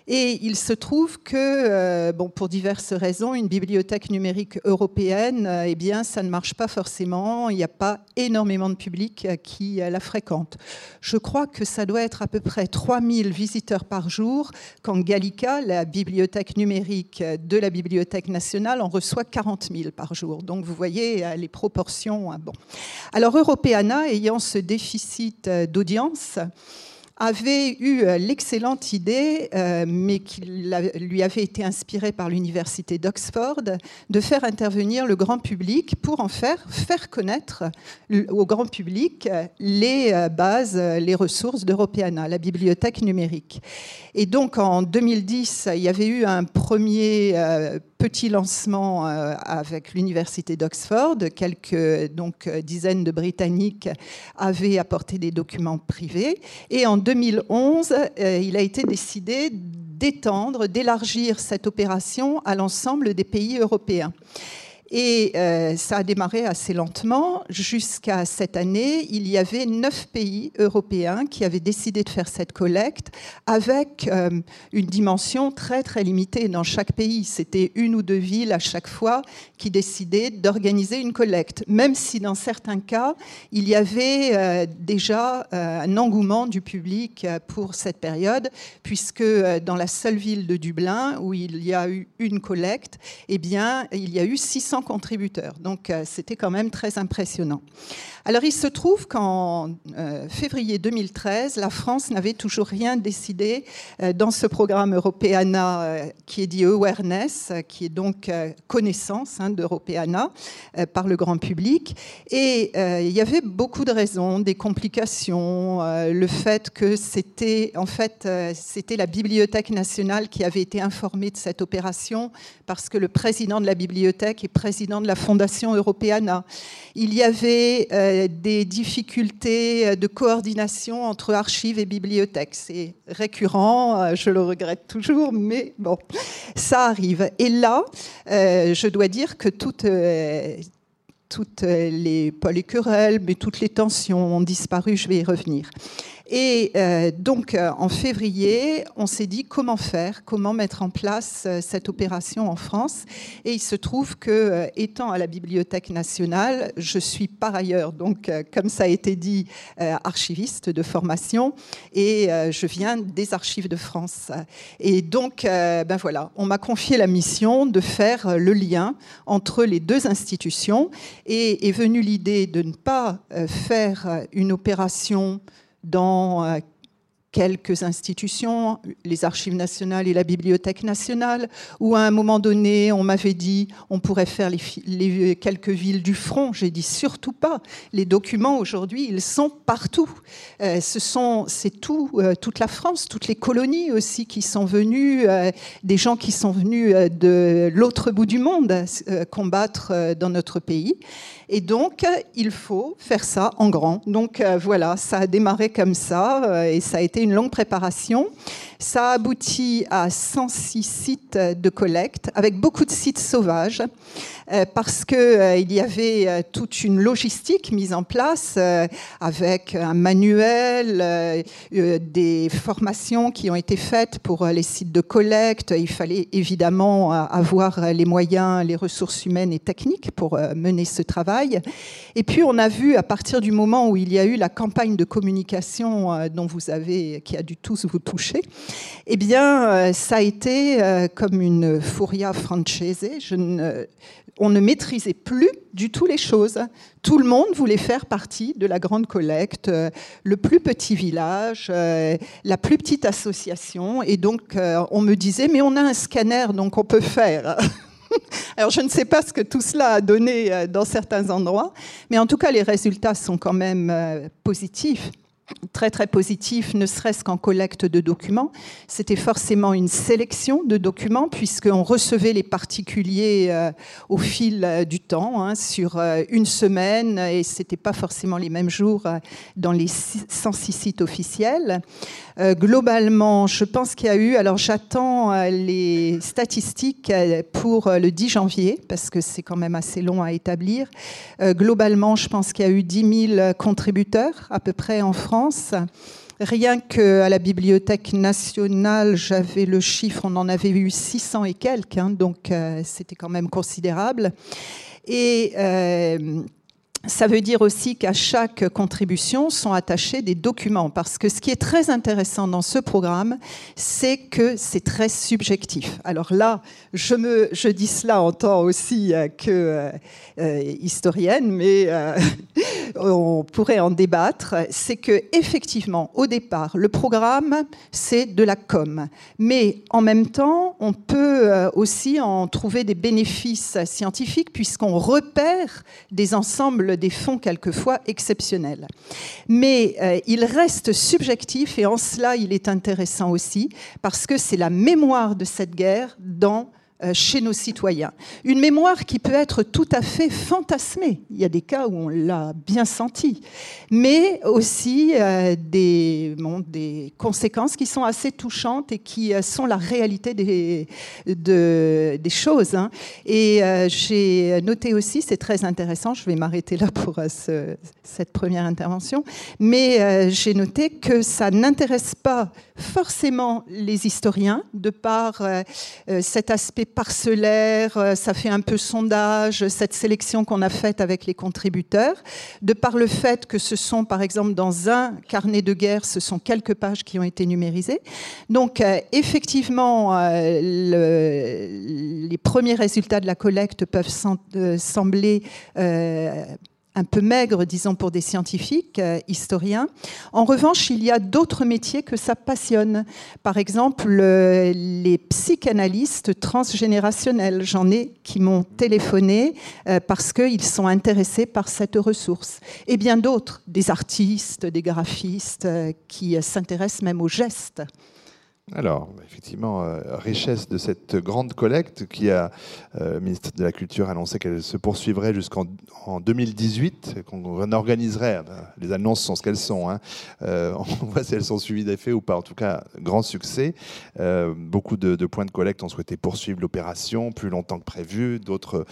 Et il se trouve que, euh, bon, pour diverses raisons, une bibliothèque numérique européenne, euh, eh bien, ça ne marche pas forcément. Il n'y a pas énormément de public euh, qui la fréquente. Je crois que ça doit être à peu près 3000 visiteurs par jour, quand Gallica, la bibliothèque numérique de la Bibliothèque nationale, en reçoit 40 000 par jour. Donc, vous voyez les proportions. Hein, bon. Alors, Europeana, ayant ce déficit d'audience, avait eu euh, l'excellente idée, euh, mais qui lui avait été inspirée par l'université d'Oxford, de faire intervenir le grand public pour en faire faire connaître au grand public euh, les bases, les ressources d'Europeana, la bibliothèque numérique. Et donc en 2010, il y avait eu un premier petit lancement euh, avec l'université d'Oxford. Quelques donc, dizaines de Britanniques avaient apporté des documents privés. Et en 2011, euh, il a été décidé d'étendre, d'élargir cette opération à l'ensemble des pays européens. Et euh, ça a démarré assez lentement. Jusqu'à cette année, il y avait neuf pays européens qui avaient décidé de faire cette collecte avec euh, une dimension très très limitée dans chaque pays. C'était une ou deux villes à chaque fois qui décidaient d'organiser une collecte, même si dans certains cas, il y avait euh, déjà un engouement du public pour cette période, puisque dans la seule ville de Dublin, où il y a eu une collecte, eh bien, il y a eu 600 contributeurs. Donc euh, c'était quand même très impressionnant. Alors il se trouve qu'en euh, février 2013, la France n'avait toujours rien décidé euh, dans ce programme Europeana qui est dit Awareness, qui est donc connaissance hein, d'Europeana par le grand public. Et il y avait beaucoup de raisons, des complications, le fait que c'était en fait c'était la Bibliothèque nationale qui avait été informée de cette opération parce que le président de la bibliothèque est président de la Fondation Europeana. Il y avait euh, des difficultés de coordination entre archives et bibliothèques. C'est récurrent, euh, je le regrette toujours, mais bon, ça arrive. Et là, euh, je dois dire que toute toutes les, pas mais toutes les tensions ont disparu. Je vais y revenir. Et euh, donc, euh, en février, on s'est dit comment faire, comment mettre en place euh, cette opération en France. Et il se trouve que, étant à la Bibliothèque nationale, je suis par ailleurs, donc, comme ça a été dit, archiviste de formation, et je viens des archives de France. Et donc, ben voilà, on m'a confié la mission de faire le lien entre les deux institutions, et est venue l'idée de ne pas faire une opération dans euh, quelques institutions, les archives nationales et la Bibliothèque nationale, où à un moment donné, on m'avait dit on pourrait faire les, quelques villes du front. J'ai dit surtout pas. Les documents aujourd'hui, ils sont partout. Euh, ce sont, c'est tout, euh, toute la France, toutes les colonies aussi qui sont venues, des gens qui sont venus de l'autre bout du monde combattre dans notre pays. Et donc, il faut faire ça en grand. Donc euh, voilà, ça a démarré comme ça euh, et ça a été une longue préparation. Ça a abouti à 106 sites de collecte avec beaucoup de sites sauvages. Euh, parce qu'il euh, y avait euh, toute une logistique mise en place avec un manuel, des formations qui ont été faites pour les sites de collecte. Il fallait évidemment avoir les moyens, les ressources humaines et techniques pour mener ce travail. Et puis on a vu à partir du moment où il y a eu la campagne de communication dont vous avez, qui a dû tous vous toucher, eh bien ça a été comme une furia francese. On ne maîtrisait plus du tout les choses. Tout le monde voulait faire partie de la grande collecte, euh, le plus petit village, euh, la plus petite association. Et donc, euh, on me disait, mais on a un scanner, donc on peut faire. Alors, je ne sais pas ce que tout cela a donné dans certains endroits, mais en tout cas, les résultats sont quand même positifs très très positif, ne serait-ce qu'en collecte de documents. C'était forcément une sélection de documents puisqu'on recevait les particuliers euh, au fil euh, du temps, hein, sur euh, une semaine, et c'était pas forcément les mêmes jours dans les 106 sites officiels. Globalement, je pense qu'il y a eu, alors j'attends les statistiques pour le 10 janvier parce que c'est quand même assez long à établir. globalement, je pense qu'il y a eu 10 000 contributeurs à peu près en France Rien qu'à la Bibliothèque nationale, j'avais le chiffre, on en avait eu 600 et quelques, hein, donc euh, c'était quand même considérable. Et euh, ça veut dire aussi qu'à chaque contribution sont attachés des documents, parce que ce qui est très intéressant dans ce programme, c'est que c'est très subjectif. Alors là, je, dis cela en tant aussi euh, que euh, euh, historienne, mais on pourrait en débattre. C'est que effectivement, au départ, le programme, c'est de la com, mais en même temps, on peut aussi en trouver des bénéfices scientifiques puisqu'on repère des ensembles des fonds quelquefois exceptionnels. Mais euh, il reste subjectif et en cela il est intéressant aussi parce que c'est la mémoire de cette guerre dans chez nos citoyens. Une mémoire qui peut être tout à fait fantasmée. Il y a des cas où on l'a bien senti, mais aussi euh, des, conséquences qui sont assez touchantes et qui euh, sont la réalité des, de, des choses. Hein. Et j'ai noté aussi, c'est très intéressant, je vais m'arrêter là pour cette première intervention, mais j'ai noté que ça n'intéresse pas forcément les historiens de par cet aspect parcellaire, euh, ça fait un peu sondage, cette sélection qu'on a faite avec les contributeurs, de par le fait que ce sont, par exemple, dans un carnet de guerre, ce sont quelques pages qui ont été numérisées. Donc, euh, effectivement, euh, les premiers résultats de la collecte peuvent sembler un peu maigre, disons, pour des scientifiques, euh, historiens. En revanche, il y a d'autres métiers que ça passionne. Par exemple, les psychanalystes transgénérationnels. J'en ai qui m'ont téléphoné euh, parce qu'ils sont intéressés par cette ressource. Et bien d'autres, des artistes, des graphistes, euh, qui s'intéressent même aux gestes. Alors, effectivement, euh, richesse de cette grande collecte qui a, euh, le ministre de la Culture, annoncé qu'elle se poursuivrait jusqu'en 2018, qu'on organiserait. Ben, les annonces sont ce qu'elles sont. Hein. Euh, on voit si elles sont suivies d'effet ou pas. En tout cas, grand succès. beaucoup de, points de collecte ont souhaité poursuivre l'opération plus longtemps que prévu. D'autres,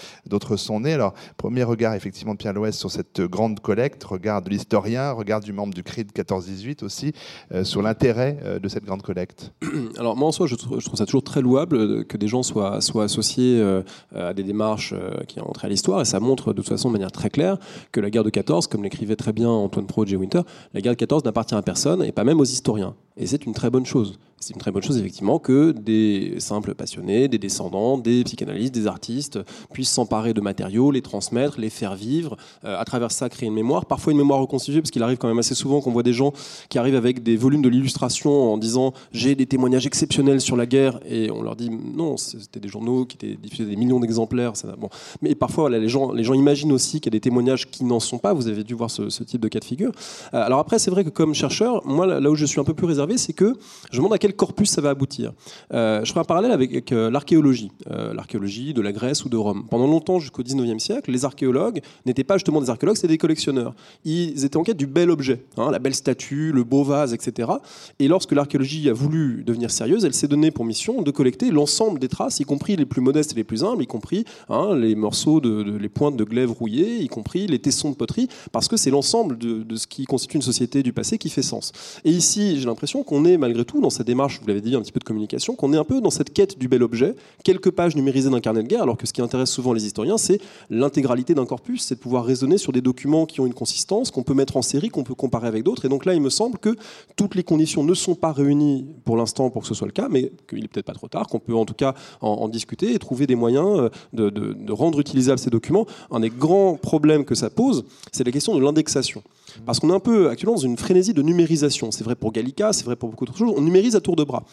sont nés. Alors, premier regard, effectivement, de Pierre Loès sur cette grande collecte, regard de l'historien, regard du membre du CRID 14-18 aussi, sur l'intérêt de cette grande collecte. Alors moi en soi, je trouve, ça toujours très louable que des gens soient, associés euh, à des démarches euh, qui ont entré à l'histoire, et ça montre de toute façon de manière très claire que la guerre de 14, comme l'écrivait très bien Antoine Pro et Winter, la guerre de 14 n'appartient à personne, et pas même aux historiens. Et c'est une très bonne chose. C'est une très bonne chose, effectivement, que des simples passionnés, des descendants, des psychanalystes, des artistes puissent s'emparer de matériaux, les transmettre, les faire vivre, euh, à travers ça créer une mémoire, parfois une mémoire reconstituée, parce qu'il arrive quand même assez souvent qu'on voit des gens qui arrivent avec des volumes de l'illustration en disant j'ai des témoignages exceptionnels sur la guerre, et on leur dit non, c'était des journaux qui étaient diffusés des millions d'exemplaires. Bon. Mais parfois, les, gens, les gens imaginent aussi qu'il y a des témoignages qui n'en sont pas, vous avez dû voir ce, type de cas de figure. Euh, alors après, c'est vrai que comme chercheur, moi, là où je suis un peu plus réservé, c'est que je demande à quel corpus ça va aboutir. Euh, je ferai un parallèle avec, euh, l'archéologie, l'archéologie de la Grèce ou de Rome. Pendant longtemps, jusqu'au 19e siècle, les archéologues n'étaient pas justement des archéologues, c'était des collectionneurs. Ils étaient en quête du bel objet, hein, la belle statue, le beau vase, etc. Et lorsque l'archéologie a voulu devenir sérieuse, elle s'est donnée pour mission de collecter l'ensemble des traces, y compris les plus modestes et les plus humbles, y compris hein, les morceaux, de, les pointes de glaive rouillées, y compris les tessons de poterie, parce que c'est l'ensemble de, de ce qui constitue une société du passé qui fait sens. Et ici, j'ai l'impression qu'on est malgré tout dans cette démarche, vous l'avez dit, un petit peu de communication, qu'on est un peu dans cette quête du bel objet, quelques pages numérisées d'un carnet de guerre, alors que ce qui intéresse souvent les historiens, c'est l'intégralité d'un corpus, c'est de pouvoir raisonner sur des documents qui ont une consistance, qu'on peut mettre en série, qu'on peut comparer avec d'autres. Et donc là, il me semble que toutes les conditions ne sont pas réunies pour l'instant pour que ce soit le cas, mais qu'il est peut-être pas trop tard, qu'on peut en tout cas en, discuter et trouver des moyens euh, de rendre utilisables ces documents. Un des grands problèmes que ça pose, c'est la question de l'indexation. Parce qu'on est un peu actuellement dans une frénésie de numérisation. C'est vrai pour Gallica, c'est vrai pour beaucoup d'autres choses. On numérise à tour de bras.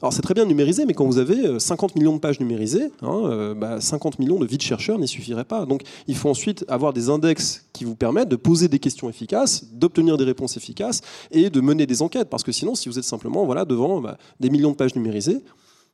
Alors c'est très bien numériser, mais quand vous avez 50 euh, millions de pages numérisées, 50 hein, euh, bah, millions de vies de chercheurs n'y suffiraient pas. Donc il faut ensuite avoir des index qui vous permettent de poser des questions efficaces, d'obtenir des réponses efficaces et de mener des enquêtes. Parce que sinon, si vous êtes simplement voilà, devant bah, des millions de pages numérisées,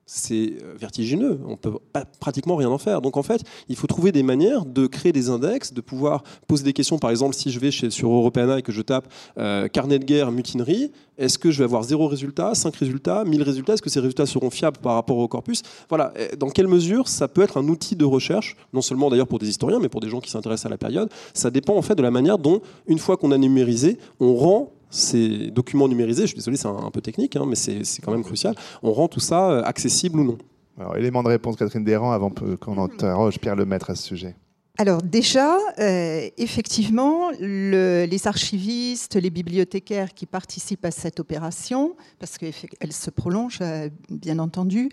c'est euh, vertigineux. On peut pas, pratiquement rien en faire. Donc en fait, il faut trouver des manières de créer des index, de pouvoir poser des questions. Par exemple, si je vais chez, sur Europeana et que je tape euh, carnet de guerre, mutinerie, est-ce que je vais avoir zéro résultat, cinq résultats, mille résultats? Est-ce que ces résultats seront fiables par rapport au corpus? Voilà. Dans quelle mesure ça peut être un outil de recherche, non seulement d'ailleurs pour des historiens, mais pour des gens qui s'intéressent à la période? Ça dépend en fait de la manière dont, une fois qu'on a numérisé, on rend ces documents numérisés, je suis désolé, c'est un, peu technique, hein, mais c'est quand même crucial, on rend tout ça euh, accessible ou non. Alors, élément de réponse, Catherine Desrands, avant qu'on interroge Pierre Lemaître à ce sujet. Alors déjà, euh, effectivement, les archivistes, les bibliothécaires qui participent à cette opération, parce qu'elle se prolonge, euh, bien entendu,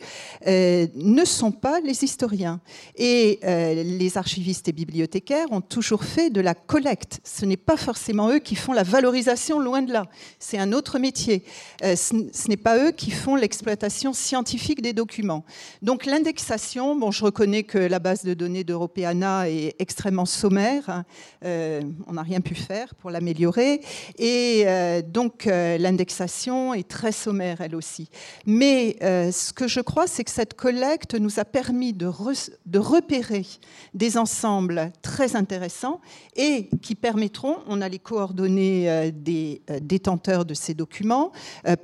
euh, ne sont pas les historiens. Et les archivistes et bibliothécaires ont toujours fait de la collecte. Ce n'est pas forcément eux qui font la valorisation, loin de là. C'est un autre métier. ce n'est pas eux qui font l'exploitation scientifique des documents. Donc l'indexation, bon, je reconnais que la base de données d'Europeana est extrêmement sommaire. Euh, on n'a rien pu faire pour l'améliorer. Et euh, donc, euh, l'indexation est très sommaire, elle aussi. Mais ce que je crois, c'est que cette collecte nous a permis de, de repérer des ensembles très intéressants et qui permettront, on a les coordonnées des détenteurs de ces documents.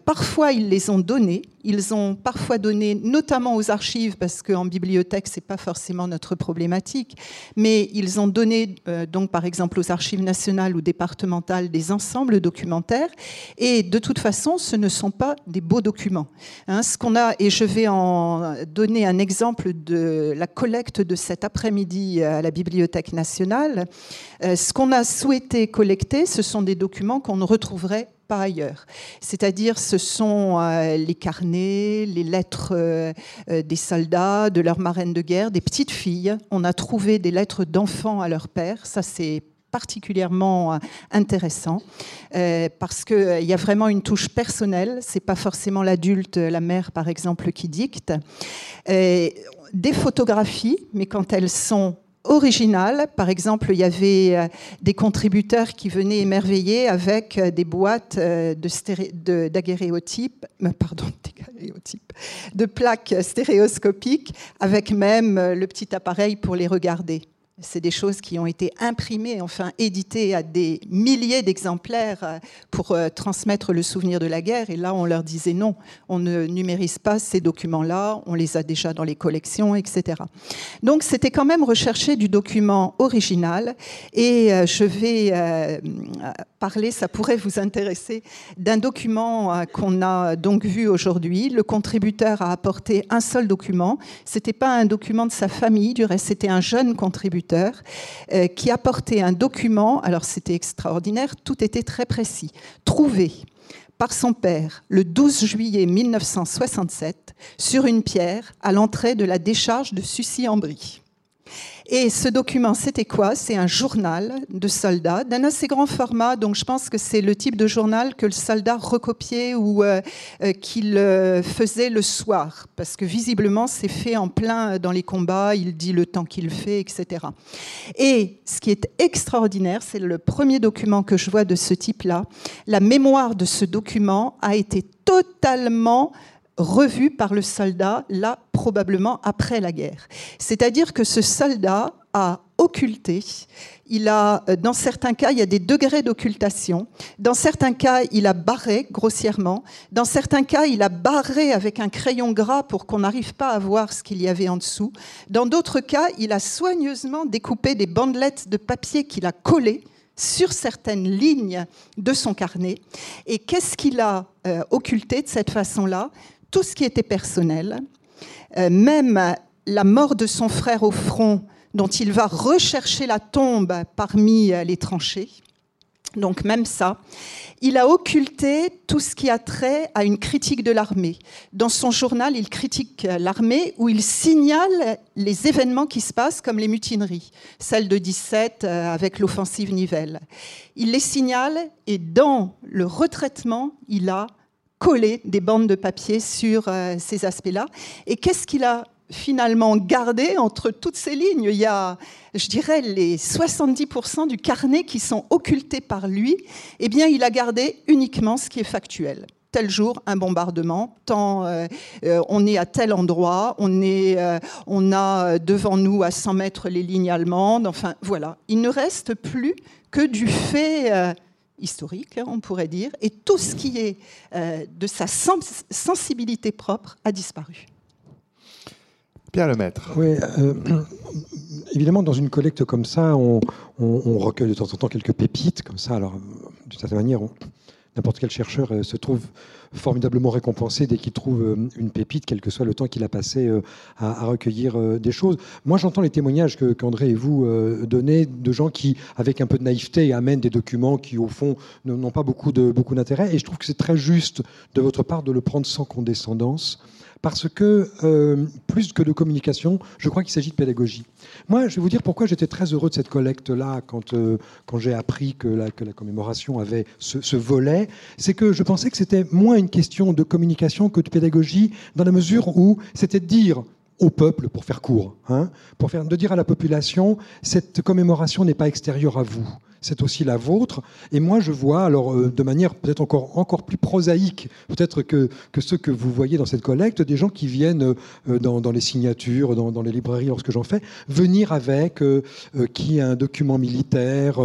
Parfois, ils les ont donnés. Ils ont parfois donné, notamment aux archives, parce qu'en bibliothèque, ce n'est pas forcément notre problématique, mais ils ont donné, euh, donc par exemple aux archives nationales ou départementales, des ensembles documentaires. Et de toute façon, ce ne sont pas des beaux documents. Hein, ce qu'on a, et je vais en donner un exemple de la collecte de cet après-midi à la Bibliothèque nationale. Euh, ce qu'on a souhaité collecter, ce sont des documents qu'on ne retrouverait pas ailleurs. C'est-à-dire, ce sont euh, les carnets, les lettres euh, euh, des soldats, de leurs marraines de guerre, des petites filles. On a trouvé des lettres d'enfants à leur père. Ça, c'est particulièrement intéressant parce qu'il y a vraiment une touche personnelle. C'est pas forcément l'adulte, la mère par exemple, qui dicte. des photographies, mais quand elles sont original. Par exemple, il y avait euh, des contributeurs qui venaient émerveiller avec euh, des boîtes euh, de stéréotype, de plaques stéréoscopiques avec même le petit appareil pour les regarder. C'est des choses qui ont été imprimées, enfin éditées à des milliers d'exemplaires euh, pour euh, transmettre le souvenir de la guerre. Et là, on leur disait non, on ne numérise pas ces documents-là, on les a déjà dans les collections, etc. Donc c'était quand même rechercher du document original. Et euh, je vais parler, ça pourrait vous intéresser, d'un document qu'on a donc vu aujourd'hui. Le contributeur a apporté un seul document. C'était pas un document de sa famille, du reste, c'était un jeune contributeur euh, qui apportait un document, alors c'était extraordinaire, tout était très précis, trouvé par son père le 12 juillet 1967 sur une pierre à l'entrée de la décharge de Sucy-en-Brie. Et ce document, c'était quoi? C'est un journal de soldats d'un assez grand format. Donc je pense que c'est le type de journal que le soldat recopiait ou euh, euh, qu'il euh, faisait le soir. Parce que visiblement, c'est fait en plein dans les combats. Il dit le temps qu'il fait, etc. Et ce qui est extraordinaire, c'est le premier document que je vois de ce type-là. La mémoire de ce document a été totalement revu par le soldat, là, probablement après la guerre. C'est-à-dire que ce soldat a occulté, il a, euh, dans certains cas, il y a des degrés d'occultation, dans certains cas, il a barré grossièrement, dans certains cas, il a barré avec un crayon gras pour qu'on n'arrive pas à voir ce qu'il y avait en dessous, dans d'autres cas, il a soigneusement découpé des bandelettes de papier qu'il a collées sur certaines lignes de son carnet. Et qu'est-ce qu'il a euh, occulté de cette façon-là? Tout ce qui était personnel, euh, même la mort de son frère au front, dont il va rechercher la tombe parmi euh, les tranchées. Donc même ça, il a occulté tout ce qui a trait à une critique de l'armée. Dans son journal, il critique l'armée où il signale les événements qui se passent comme les mutineries, celle de 17 euh, avec l'offensive Nivelle. Il les signale et dans le retraitement, il a coller des bandes de papier sur euh, ces aspects-là. Et qu'est-ce qu'il a finalement gardé entre toutes ces lignes? Il y a, je dirais, les 70% du carnet qui sont occultés par lui. Eh bien, il a gardé uniquement ce qui est factuel tel jour un bombardement, tant euh, euh, on est à tel endroit, on, est, on a devant nous à 100 mètres les lignes allemandes, enfin voilà. Il ne reste plus que du fait historique, hein, on pourrait dire, et tout ce qui est euh, de sa sensibilité propre a disparu. Pierre Lemaître. Oui, euh, évidemment, dans une collecte comme ça, on, recueille de temps en temps quelques pépites, comme ça. Alors, d'une certaine manière, n'importe quel chercheur euh, se trouve formidablement récompensé dès qu'il trouve euh, une pépite, quel que soit le temps qu'il a passé euh, à, recueillir des choses. Moi, j'entends les témoignages que qu'André et vous donnez de gens qui, avec un peu de naïveté, amènent des documents qui, au fond, n'ont pas beaucoup beaucoup d'intérêt. Et je trouve que c'est très juste de votre part de le prendre sans condescendance parce que euh, plus que de communication, je crois qu'il s'agit de pédagogie. Moi, je vais vous dire pourquoi j'étais très heureux de cette collecte-là quand, euh, quand j'ai appris que la, que la, commémoration avait ce, volet. C'est que je pensais que c'était moins une question de communication que de pédagogie, dans la mesure où c'était de dire au peuple, pour faire court, hein, pour faire, de dire à la population, cette commémoration n'est pas extérieure à vous c'est aussi la vôtre. Et moi, je vois, alors euh, de manière peut-être encore, encore plus prosaïque, peut-être que, que ceux que vous voyez dans cette collecte, des gens qui viennent euh, dans, dans, les signatures, dans, les librairies lorsque j'en fais, venir avec euh, qui un document militaire,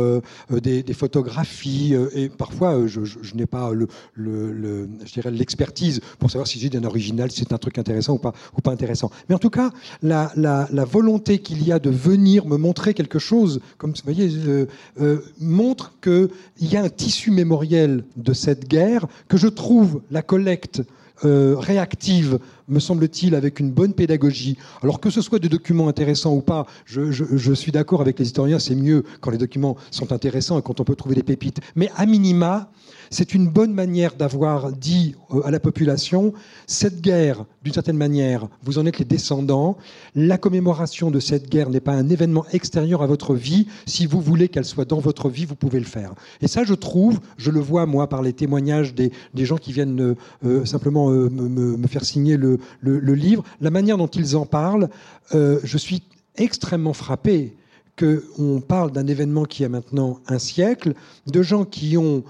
des, photographies, et parfois je, je, n'ai pas le, le, l'expertise pour savoir si j'ai d'un original, si c'est un truc intéressant ou pas, ou pas intéressant. Mais en tout cas, la, la volonté qu'il y a de venir me montrer quelque chose, comme vous voyez, montre qu'il y a un tissu mémoriel de cette guerre, que je trouve la collecte euh, réactive, me semble-t-il, avec une bonne pédagogie. Alors que ce soit des documents intéressants ou pas, je, je suis d'accord avec les historiens, c'est mieux quand les documents sont intéressants et quand on peut trouver des pépites. Mais à minima, c'est une bonne manière d'avoir dit euh, à la population, cette guerre, d'une certaine manière, vous en êtes les descendants, la commémoration de cette guerre n'est pas un événement extérieur à votre vie, si vous voulez qu'elle soit dans votre vie, vous pouvez le faire. Et ça, je trouve, je le vois moi par les témoignages des, gens qui viennent euh, euh, simplement me, faire signer le, livre, la manière dont ils en parlent, je suis extrêmement frappé qu'on parle d'un événement qui a maintenant un siècle, de gens qui ont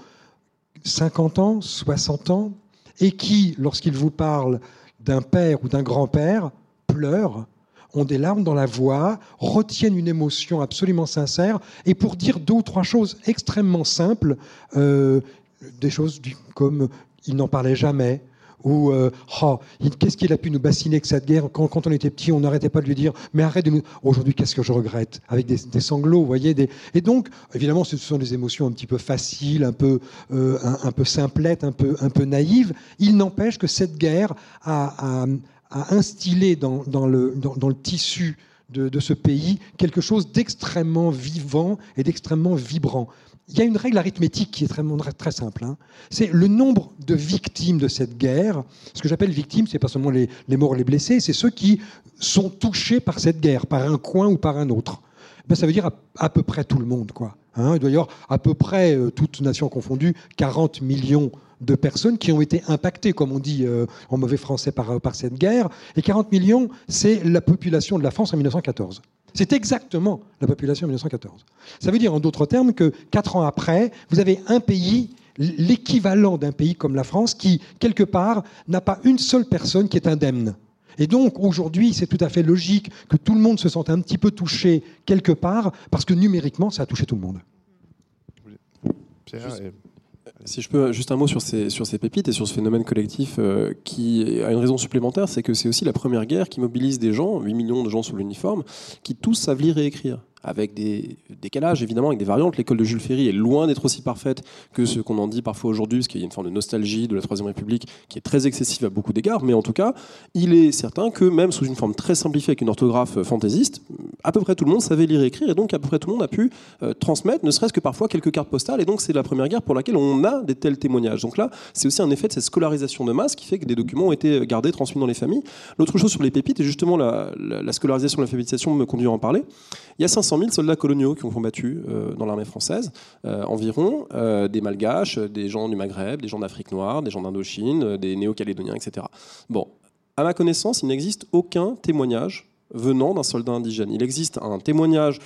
50 ans, 60 ans, et qui, lorsqu'ils vous parlent d'un père ou d'un grand-père, pleurent, ont des larmes dans la voix, retiennent une émotion absolument sincère, et pour dire deux ou trois choses extrêmement simples, euh, des choses comme il n'en parlait jamais, ou euh, oh, qu'est-ce qu'il a pu nous bassiner avec cette guerre quand, on était petit, on n'arrêtait pas de lui dire mais arrête de nous. Aujourd'hui, qu'est-ce que je regrette Avec des, sanglots, vous voyez. Et donc, évidemment, ce sont des émotions un petit peu faciles, un peu, euh, un, peu simplettes, un peu, un peu naïves. Il n'empêche que cette guerre a, instillé dans, le, dans, le tissu de, ce pays quelque chose d'extrêmement vivant et d'extrêmement vibrant il y a une règle arithmétique qui est très, très simple. Hein. C'est le nombre de victimes de cette guerre. Ce que j'appelle victimes, c'est pas seulement les, morts, les blessés, c'est ceux qui sont touchés par cette guerre, par un coin ou par un autre. Ben, ça veut dire à, peu près tout le monde. Quoi. Hein. il doit y avoir à peu près, euh, toutes nations confondues, 40 millions de personnes qui ont été impactées, comme on dit euh, en mauvais français, par cette guerre. Et 40 millions, c'est la population de la France en 1914. C'est exactement la population en 1914. Ça veut dire en d'autres termes que quatre ans après, vous avez un pays, l'équivalent d'un pays comme la France, qui, quelque part, n'a pas une seule personne qui est indemne. Et donc, aujourd'hui, c'est tout à fait logique que tout le monde se sente un petit peu touché quelque part, parce que numériquement, ça a touché tout le monde. Pierre, si je peux, juste un mot sur ces, sur ces pépites et sur ce phénomène collectif euh, qui a une raison supplémentaire, c'est que c'est aussi la première guerre qui mobilise des gens, 8 millions de gens sous l'uniforme, qui tous savent lire et écrire avec des décalages, évidemment, avec des variantes. L'école de Jules Ferry est loin d'être aussi parfaite que ce qu'on en dit parfois aujourd'hui, parce qu'il y a une forme de nostalgie de la Troisième République qui est très excessive à beaucoup d'égards. Mais en tout cas, il est certain que même sous une forme très simplifiée, avec une orthographe fantaisiste, à peu près tout le monde savait lire et écrire, et donc à peu près tout le monde a pu euh, transmettre, ne serait-ce que parfois quelques cartes postales. Et donc c'est la première guerre pour laquelle on a des tels témoignages. Donc là, c'est aussi un effet de cette scolarisation de masse qui fait que des documents ont été gardés, transmis dans les familles. L'autre chose sur les pépites, et justement la, la, la scolarisation, me conduit à en parler. Il y a 500 000 soldats coloniaux qui ont combattu euh, dans l'armée française, euh, environ, euh, des Malgaches, des gens du Maghreb, des gens d'Afrique noire, des gens d'Indochine, des Néo-Calédoniens, etc. Bon, à ma connaissance, il n'existe aucun témoignage venant d'un soldat indigène. Il existe un témoignage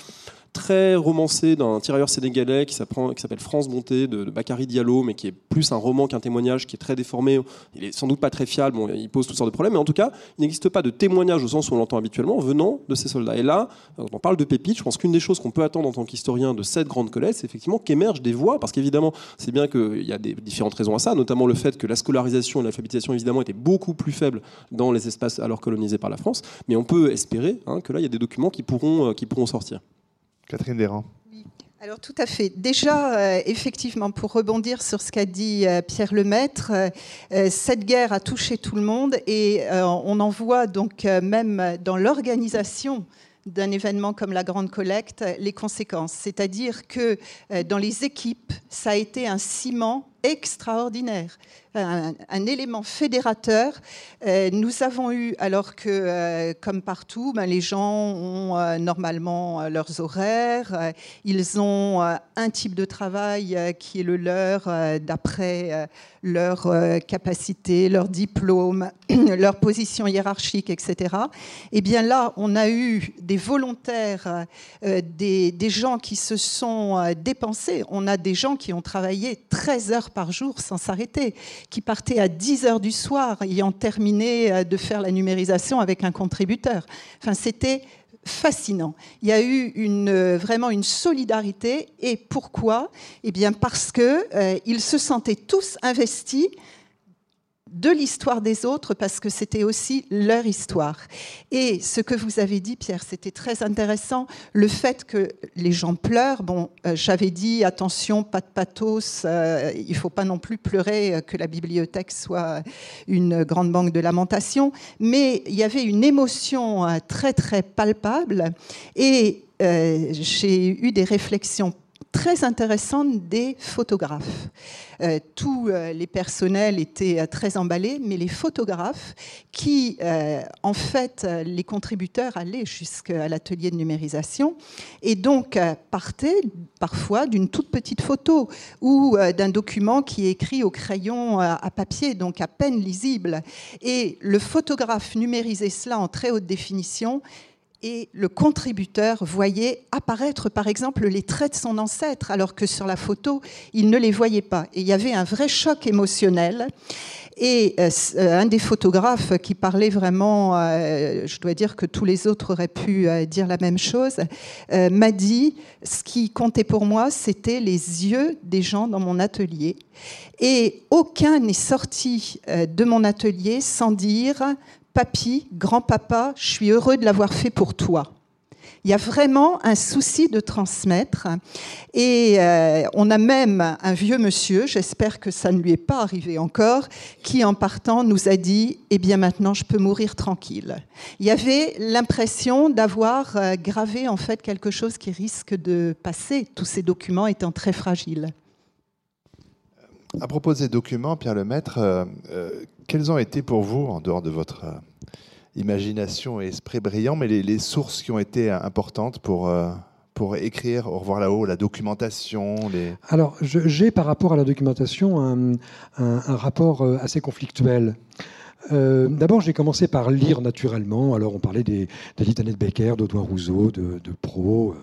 très romancé d'un tirailleur sénégalais qui s'appelle France Bonté de, Bakary Diallo, mais qui est plus un roman qu'un témoignage, qui est très déformé. Il est sans doute pas très fiable, bon, il pose toutes sortes de problèmes, mais en tout cas, il n'existe pas de témoignage au sens où on l'entend habituellement venant de ces soldats. Et là, quand on parle de pépites, je pense qu'une des choses qu'on peut attendre en tant qu'historien de cette grande colère, c'est effectivement qu'émergent des voix, parce qu'évidemment, c'est bien qu'il y a des différentes raisons à ça, notamment le fait que la scolarisation et l'alphabétisation, évidemment, étaient beaucoup plus faibles dans les espaces alors colonisés par la France, mais on peut espérer hein, que là, il y a des documents qui pourront, euh, qui pourront sortir. Catherine Desrands. Alors tout à fait. Déjà, euh, effectivement, pour rebondir sur ce qu'a dit euh, Pierre Lemaître, euh, cette guerre a touché tout le monde et on en voit donc même dans l'organisation d'un événement comme la Grande Collecte les conséquences. C'est-à-dire que dans les équipes, ça a été un ciment extraordinaire un, élément fédérateur. Euh, nous avons eu, alors que, euh, comme partout, ben, les gens ont euh, normalement leurs horaires, ils ont un type de travail qui est le leur d'après leur capacité, leur diplôme, leur position hiérarchique, etc. Et eh bien là, on a eu des volontaires, des, des, gens qui se sont dépensés. On a des gens qui ont travaillé 13 heures par jour sans s'arrêter, qui partait à 10 heures du soir, ayant terminé euh, de faire la numérisation avec un contributeur. Enfin, c'était fascinant. Il y a eu euh, vraiment une solidarité. Et pourquoi? Eh bien, parce qu'ils euh, se sentaient tous investis de l'histoire des autres parce que c'était aussi leur histoire. Et ce que vous avez dit, Pierre, c'était très intéressant. Le fait que les gens pleurent, bon, euh, j'avais dit attention, pas de pathos, euh, il faut pas non plus pleurer euh, que la bibliothèque soit une grande banque de lamentation, mais il y avait une émotion très très palpable et j'ai eu des réflexions très intéressante des photographes. Euh, tous euh, les personnels étaient euh, très emballés, mais les photographes qui, en fait, les contributeurs allaient jusqu'à l'atelier de numérisation et donc partaient parfois d'une toute petite photo ou d'un document qui est écrit au crayon à papier, donc à peine lisible. Et le photographe numérisait cela en très haute définition et le contributeur voyait apparaître par exemple les traits de son ancêtre alors que sur la photo il ne les voyait pas. Et il y avait un vrai choc émotionnel. Et euh, euh, un des photographes qui parlait vraiment, euh, je dois dire que tous les autres auraient pu dire la même chose, m'a dit, ce qui comptait pour moi, c'était les yeux des gens dans mon atelier. Et aucun n'est sorti de mon atelier sans dire, papy, grand-papa, je suis heureux de l'avoir fait pour toi. Il y a vraiment un souci de transmettre. Et euh, on a même un vieux monsieur, j'espère que ça ne lui est pas arrivé encore, qui en partant nous a dit Eh bien maintenant, je peux mourir tranquille. Il y avait l'impression d'avoir euh, gravé en fait quelque chose qui risque de passer, tous ces documents étant très fragiles. À propos des documents, Pierre Lemaître, euh, quels ont été pour vous, en dehors de votre imagination et esprit brillant, mais les, sources qui ont été importantes pour, euh, pour écrire Au revoir là-haut, la documentation. Alors, j'ai par rapport à la documentation un, un, rapport euh, assez conflictuel. D'abord, j'ai commencé par lire naturellement. Alors, on parlait des, des de Becker, d'Audouin Rousseau, de, de Pro,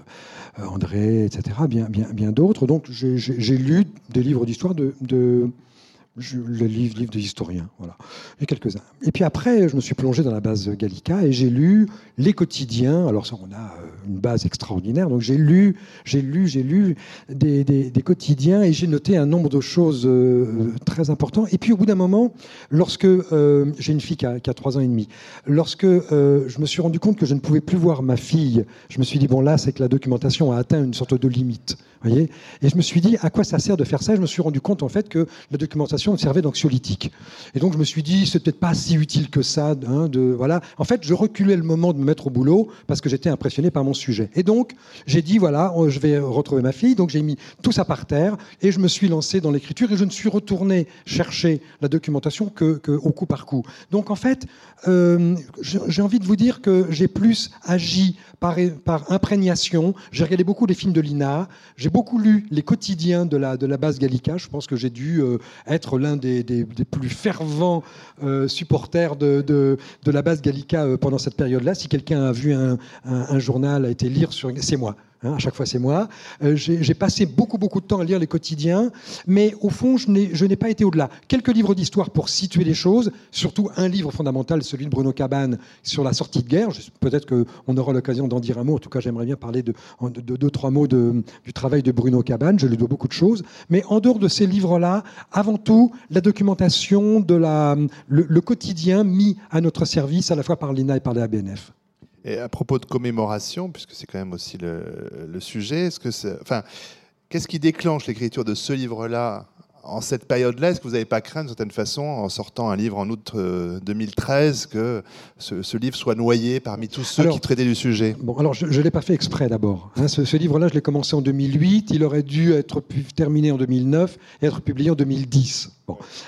André, etc., bien, bien, bien d'autres. Donc, j'ai lu des livres d'histoire de, de le livre, livre de historien, voilà. Et quelques-uns. Et puis après, je me suis plongé dans la base Gallica et j'ai lu les quotidiens. Alors ça, on a euh, une base extraordinaire. Donc j'ai lu, j'ai lu, j'ai lu des, quotidiens et j'ai noté un nombre de choses euh, très importantes. Et puis au bout d'un moment, lorsque euh, j'ai une fille qui a, 3 ans et demi, lorsque je me suis rendu compte que je ne pouvais plus voir ma fille, je me suis dit bon là, c'est que la documentation a atteint une sorte de limite. Et je me suis dit à quoi ça sert de faire ça? Je me suis rendu compte en fait que la documentation servait d'anxiolytique. Et donc je me suis dit c'est peut-être pas si utile que ça. Hein. En fait, je reculais le moment de me mettre au boulot parce que j'étais impressionné par mon sujet. Et donc, j'ai dit, voilà, euh, je vais retrouver ma fille. Donc, j'ai mis tout ça par terre et je me suis lancé dans l'écriture et je ne suis retourné chercher la documentation que, au coup par coup. Donc, en fait, euh, j'ai envie de vous dire que j'ai plus agi par, imprégnation. J'ai regardé beaucoup les films de Lina. Beaucoup lu les quotidiens de la, base Gallica. Je pense que j'ai dû euh, être l'un des, plus fervents supporters de, la base Gallica pendant cette période-là. Si quelqu'un a vu un, un, un journal, a été lire sur. C'est moi. Hein, à chaque fois, c'est moi. Euh, j'ai passé beaucoup, beaucoup de temps à lire les quotidiens, mais au fond, je n'ai pas été au-delà. Quelques livres d'histoire pour situer les choses, surtout un livre fondamental, celui de Bruno Cabane sur la sortie de guerre. Peut-être qu'on aura l'occasion d'en dire un mot. En tout cas, j'aimerais bien parler de, deux, trois mots du travail de Bruno Cabane. Je lui dois beaucoup de choses. Mais en dehors de ces livres-là, avant tout, la documentation, de le, le quotidien mis à notre service, à la fois par l'INA et par la BNF. Et à propos de commémoration, puisque c'est quand même aussi le, le sujet, est-ce que enfin, qu'est-ce qui déclenche l'écriture de ce livre-là en cette période-là, est-ce que vous n'avez pas craint, d'une certaine façon, en sortant un livre en août 2013, euh, que ce, livre soit noyé parmi tous ceux qui traitaient du sujet? Bon, alors je ne l'ai pas fait exprès d'abord. Hein. ce, livre-là, je l'ai commencé en 2008. Il aurait dû être terminé en 2009 et être publié en 2010.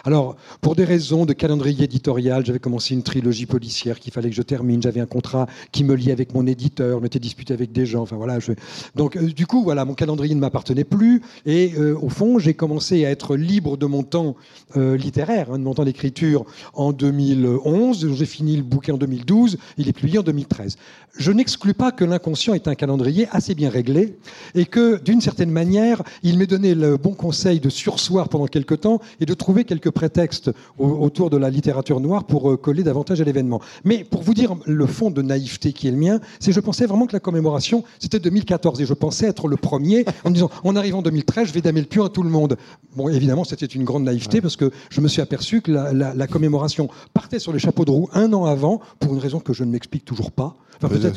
Alors, pour des raisons de calendrier éditorial, j'avais commencé une trilogie policière qu'il fallait que je termine. J'avais un contrat qui me liait avec mon éditeur, je m'étais disputé avec des gens. Enfin voilà. Donc, euh, du coup, voilà, mon calendrier ne m'appartenait plus. Et euh, au fond, j'ai commencé à être libre de mon temps euh, littéraire, hein, de mon temps d'écriture en 2011. J'ai fini le bouquin en 2012. Il est publié en 2013. Je n'exclus pas que l'inconscient est un calendrier assez bien réglé et que, d'une certaine manière, il m'est donné le bon conseil de sursoir pendant quelque temps et de trouver quelques prétextes autour de la littérature noire pour euh, coller davantage à l'événement. Mais pour vous dire le fond de naïveté qui est le mien, c'est je pensais vraiment que la commémoration, c'était 2014 et je pensais être le premier en me disant on arrive en 2013, je vais damer le pion à tout le monde. Bon, évidemment, c'était une grande naïveté parce que je me suis aperçu que la, commémoration partait sur les chapeaux de roue un an avant pour une raison que je ne m'explique toujours pas.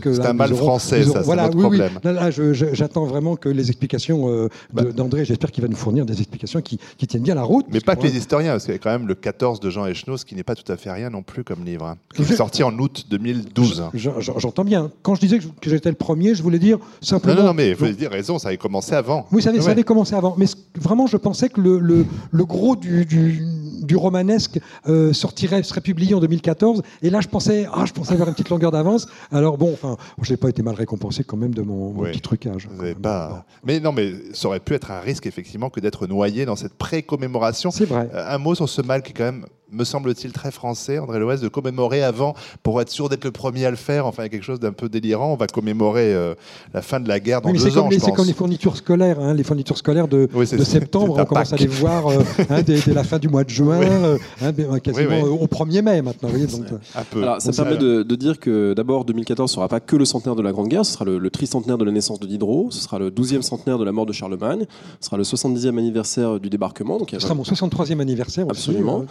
C'est un mal français, ça, voilà, c'est oui, problème. Oui. Là, j'attends vraiment que les explications euh, bah. d'André, j'espère qu'il va nous fournir des explications qui, tiennent bien la route. Mais pas que les historiens, parce qu'il y a quand même le 14 de Jean Echenoz, qui n'est pas tout à fait rien non plus comme livre. Hein. est sorti en août 2012. J'entends bien. Quand je disais que j'étais le premier, je voulais dire simplement. Non, non, mais vous avez dire raison, ça avait commencé avant. Oui, ça avait, commencé avant. Mais vraiment, je pensais que le, le, le gros du, du, du romanesque euh, sortirait, serait publié en 2014. Et là, je pensais, ah, je pensais avoir une petite longueur d'avance. Alors bon, enfin, je n'ai pas été mal récompensé quand même de mon, petit trucage. pas... Mais non, mais ça aurait pu être un risque effectivement que d'être noyé dans cette pré-commémoration. C'est vrai. Euh, un mot sur ce mal qui est quand même me semble-t-il, très français, André Loès, de commémorer avant pour être sûr d'être le premier à le faire. Enfin, il y a quelque chose d'un peu délirant. On va commémorer euh, la fin de la guerre dans deux ans, C'est comme les fournitures scolaires. Hein, les fournitures scolaires de, de septembre, on commence à les voir euh, hein, dès, la fin du mois de juin, euh, hein, quasiment au 1er mai maintenant. donc, un peu. Alors, ça permet de, de, dire que d'abord, 2014 ne sera pas que le centenaire de la Grande Guerre, ce sera le, le tricentenaire de la naissance de Diderot, ce sera le 12e centenaire de la mort de Charlemagne, ce sera le 70e anniversaire du débarquement. Donc, ce sera mon 63e anniversaire aussi. Absolument.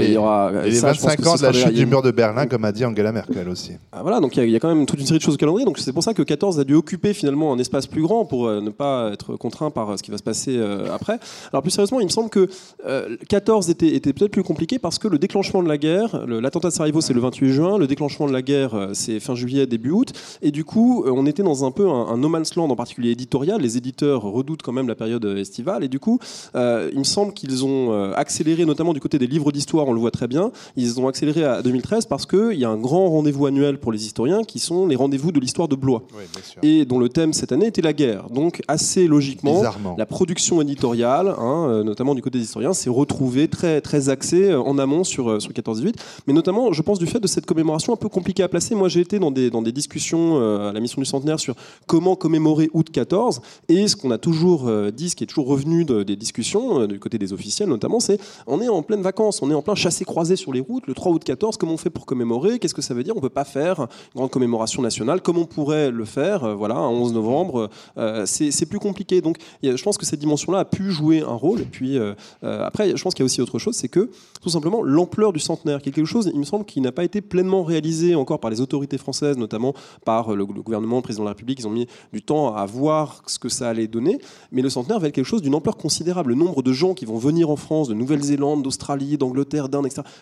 Et, il y aura, et les 25 ans de la chute du mur de Berlin, comme a dit Angela Merkel aussi. Ah, voilà, donc il y, a quand même toute une série de choses au calendrier. Donc c'est pour ça que 14 a dû occuper finalement un espace plus grand pour euh, ne pas être contraint par euh, ce qui va se passer euh, après. Alors plus sérieusement, il me semble que 14 était, était peut-être plus compliqué parce que le déclenchement de la guerre, l'attentat de Sarajevo c'est le 28 juin, le déclenchement de la guerre c'est fin juillet, début août, et du coup on était dans un peu un, no man's land en particulier éditorial. Les éditeurs redoutent quand même la période estivale, et du coup il me semble qu'ils ont accéléré, notamment du côté des livres d'histoire, on le voit très bien, ils ont accéléré à 2013 parce qu'il y a un grand rendez-vous annuel pour les historiens qui sont les rendez-vous de l'histoire de Blois. et dont le thème cette année était la guerre. Donc, assez logiquement, la production éditoriale, hein, euh, notamment du côté des historiens, s'est retrouvée très, très axée euh, en amont sur, euh, sur 14-18. Mais notamment, je pense, du fait de cette commémoration un peu compliquée à placer. Moi, j'ai été dans des, dans des discussions à la mission du centenaire sur comment commémorer août 14. Et ce qu'on a toujours dit, ce qui est toujours revenu des discussions, du côté des officiels notamment, c'est on est en pleine vacances, on est en plein chassé-croisé sur les routes, le 3 août 14, comment on fait pour commémorer Qu'est-ce que ça veut dire On ne peut pas faire une grande commémoration nationale comme on pourrait le faire, euh, voilà, un 11 novembre. Euh, c'est plus compliqué. Donc, je pense que cette dimension-là a pu jouer un rôle. Et puis, euh, après, je pense qu'il y a aussi autre chose, c'est que tout simplement l'ampleur du centenaire, quelque chose, il me semble, qui n'a pas été pleinement réalisé encore par les autorités françaises, notamment par le, gouvernement, le président de la République. Ils ont mis du temps à voir ce que ça allait donner. Mais le centenaire va être quelque chose d'une ampleur considérable. Le nombre de gens qui vont venir en France, de Nouvelle-Zélande, d'Australie, d'Angleterre,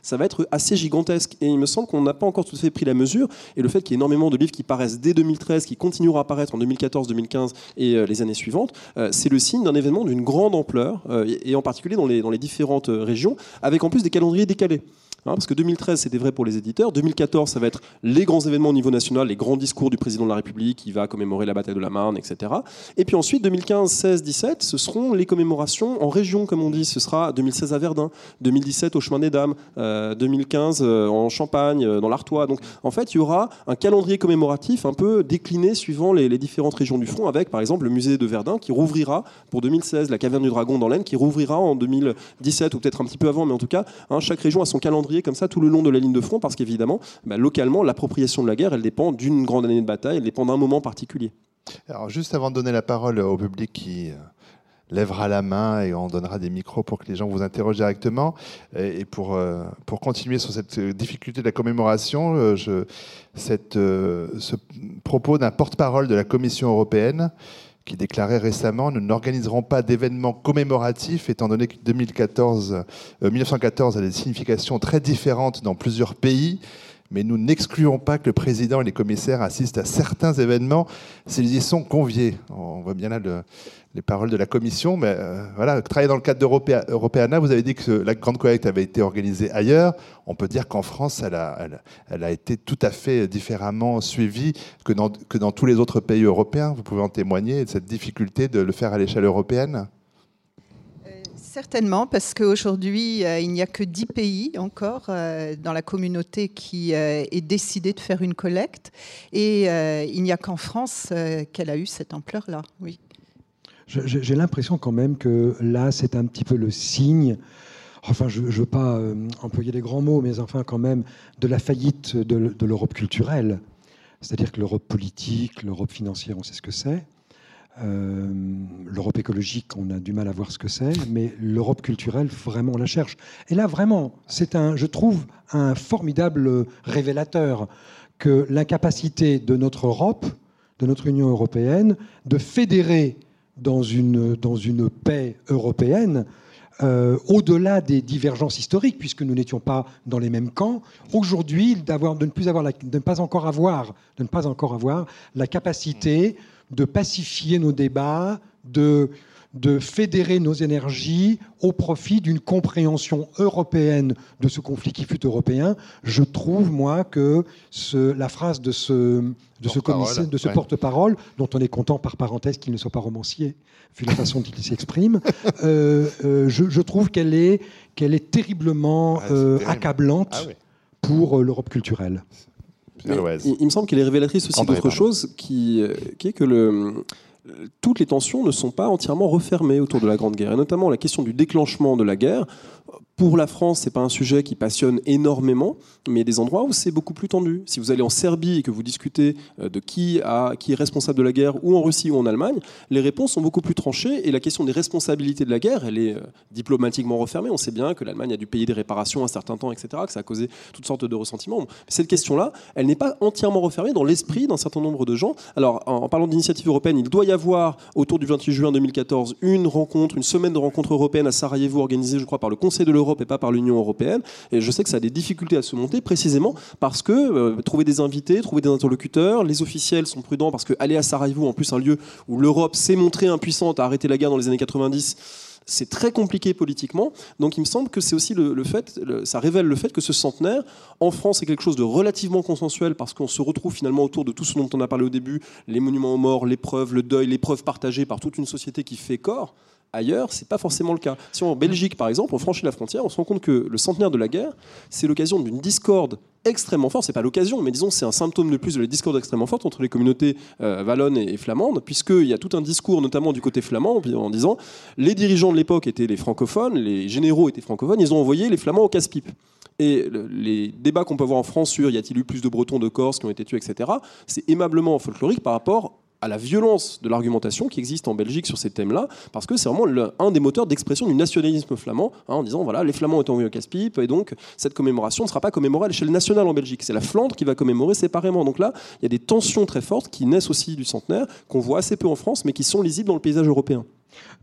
ça va être assez gigantesque. Et il me semble qu'on n'a pas encore tout à fait pris la mesure. Et le fait qu'il y ait énormément de livres qui paraissent dès 2013, qui continueront à apparaître en 2014, 2015 et euh, les années suivantes, euh, c'est le signe d'un événement d'une grande ampleur, euh, et en particulier dans les, dans les différentes régions, avec en plus des calendriers décalés. Hein, parce que 2013, c'était vrai pour les éditeurs. 2014, ça va être les grands événements au niveau national, les grands discours du président de la République qui va commémorer la bataille de la Marne, etc. Et puis ensuite, 2015, 16, 17, ce seront les commémorations en région, comme on dit. Ce sera 2016 à Verdun, 2017 au Chemin des Dames, 2015 euh, euh, en Champagne, euh, dans l'Artois. Donc en fait, il y aura un calendrier commémoratif un peu décliné suivant les, différentes régions du front, avec par exemple le musée de Verdun qui rouvrira pour 2016, la caverne du Dragon dans l'Aisne qui rouvrira en 2017 ou peut-être un petit peu avant, mais en tout cas, hein, chaque région a son calendrier comme ça tout le long de la ligne de front, parce qu'évidemment, bah, localement, l'appropriation de la guerre, elle dépend d'une grande année de bataille, elle dépend d'un moment particulier. Alors, juste avant de donner la parole au public qui euh, lèvera la main et on donnera des micros pour que les gens vous interrogent directement. Et pour, euh, pour continuer sur cette difficulté de la commémoration, euh, je, cette, ce propos d'un porte-parole de la Commission européenne qui déclarait récemment Nous n'organiserons pas d'événements commémoratifs, étant donné que 2014, 1914 euh, a des significations très différentes dans plusieurs pays. Mais nous n'excluons pas que le président et les commissaires assistent à certains événements s'ils y sont conviés. On voit bien là le, les paroles de la commission, mais euh, voilà, travailler dans le cadre d'Europeana, vous avez dit que la grande collecte avait été organisée ailleurs. On peut dire qu'en France, elle a, été tout à fait différemment suivie que dans, tous les autres pays européens. Vous pouvez en témoigner de cette difficulté de le faire à l'échelle européenne? Certainement, parce qu'aujourd'hui, euh, il n'y a que 10 pays encore dans la communauté qui est décidé de faire une collecte. Et il n'y a qu'en France qu'elle a eu cette ampleur-là. Oui. J'ai l'impression quand même que là, c'est un petit peu le signe, enfin, je ne veux pas euh, employer des grands mots, mais enfin, quand même, de la faillite de, l'Europe culturelle. C'est-à-dire que l'Europe politique, l'Europe financière, on sait ce que c'est. Euh, L'Europe écologique, on a du mal à voir ce que c'est, mais l'Europe culturelle, vraiment, on la cherche. Et là, vraiment, c'est un, je trouve, un formidable révélateur que l'incapacité de notre Europe, de notre Union européenne, de fédérer dans une, dans une paix européenne, euh, au-delà des divergences historiques, puisque nous n'étions pas dans les mêmes camps, aujourd'hui, de ne plus avoir, de ne pas encore avoir, de ne pas encore avoir la capacité de pacifier nos débats, de de fédérer nos énergies au profit d'une compréhension européenne de ce conflit qui fut européen. Je trouve, moi, que la phrase de ce, de ce commissaire, de ce porte-parole, dont on est content par parenthèse qu'il ne soit pas romancier, vu la façon dont il s'exprime, euh, euh, je, trouve qu'elle est, qu'elle est terriblement ah, euh, accablante ah pour l'Europe culturelle. Il, il, me semble qu'elle est révélatrice aussi d'autre chose, qui, qui est que le toutes les tensions ne sont pas entièrement refermées autour de la Grande Guerre, et notamment la question du déclenchement de la guerre pour la France, c'est pas un sujet qui passionne énormément, mais il y a des endroits où c'est beaucoup plus tendu. Si vous allez en Serbie et que vous discutez euh, de qui, est responsable de la guerre, ou en Russie ou en Allemagne, les réponses sont beaucoup plus tranchées et la question des responsabilités de la guerre, elle est euh, diplomatiquement refermée. On sait bien que l'Allemagne a dû payer des réparations un certain temps, etc., que ça a causé toutes sortes de ressentiments. Cette question-là, elle n'est pas entièrement refermée dans l'esprit d'un certain nombre de gens. Alors, en, parlant d'initiative européenne, il doit y avoir, autour du 28 juin 2014, une rencontre, une semaine de rencontres européennes à Sarajevo, organisée, je crois, par le Conseil de l'Europe et pas par l'Union européenne. Et je sais que ça a des difficultés à se monter précisément parce que euh, trouver des invités, trouver des interlocuteurs, les officiels sont prudents parce que aller à Sarajevo, en plus un lieu où l'Europe s'est montrée impuissante à arrêter la guerre dans les années 90, c'est très compliqué politiquement. Donc il me semble que c'est aussi le, fait, ça révèle le fait que ce centenaire, en France, est quelque chose de relativement consensuel parce qu'on se retrouve finalement autour de tout ce dont on a parlé au début, les monuments aux morts, l'épreuve, le deuil, l'épreuve partagée par toute une société qui fait corps ailleurs, c'est pas forcément le cas. Si en Belgique, par exemple, on franchit la frontière, on se rend compte que le centenaire de la guerre, c'est l'occasion d'une discorde extrêmement forte. C'est pas l'occasion, mais disons c'est un symptôme de plus de la discorde extrêmement forte entre les communautés euh, wallonnes et, flamandes, puisqu'il y a tout un discours, notamment du côté flamand, en disant les dirigeants de l'époque étaient les francophones, les généraux étaient francophones, ils ont envoyé les flamands au casse-pipe. Et les débats qu'on peut voir en France sur y a-t-il eu plus de Bretons, de Corses qui ont été tués, etc., c'est aimablement folklorique par rapport à la violence de l'argumentation qui existe en Belgique sur ces thèmes-là, parce que c'est vraiment un des moteurs d'expression du nationalisme flamand, hein, en disant voilà, les Flamands ont envoyés au casse-pipe, et donc cette commémoration ne sera pas commémorée à l'échelle nationale en Belgique. C'est la Flandre qui va commémorer séparément. Donc là, il y a des tensions très fortes qui naissent aussi du centenaire, qu'on voit assez peu en France, mais qui sont lisibles dans le paysage européen.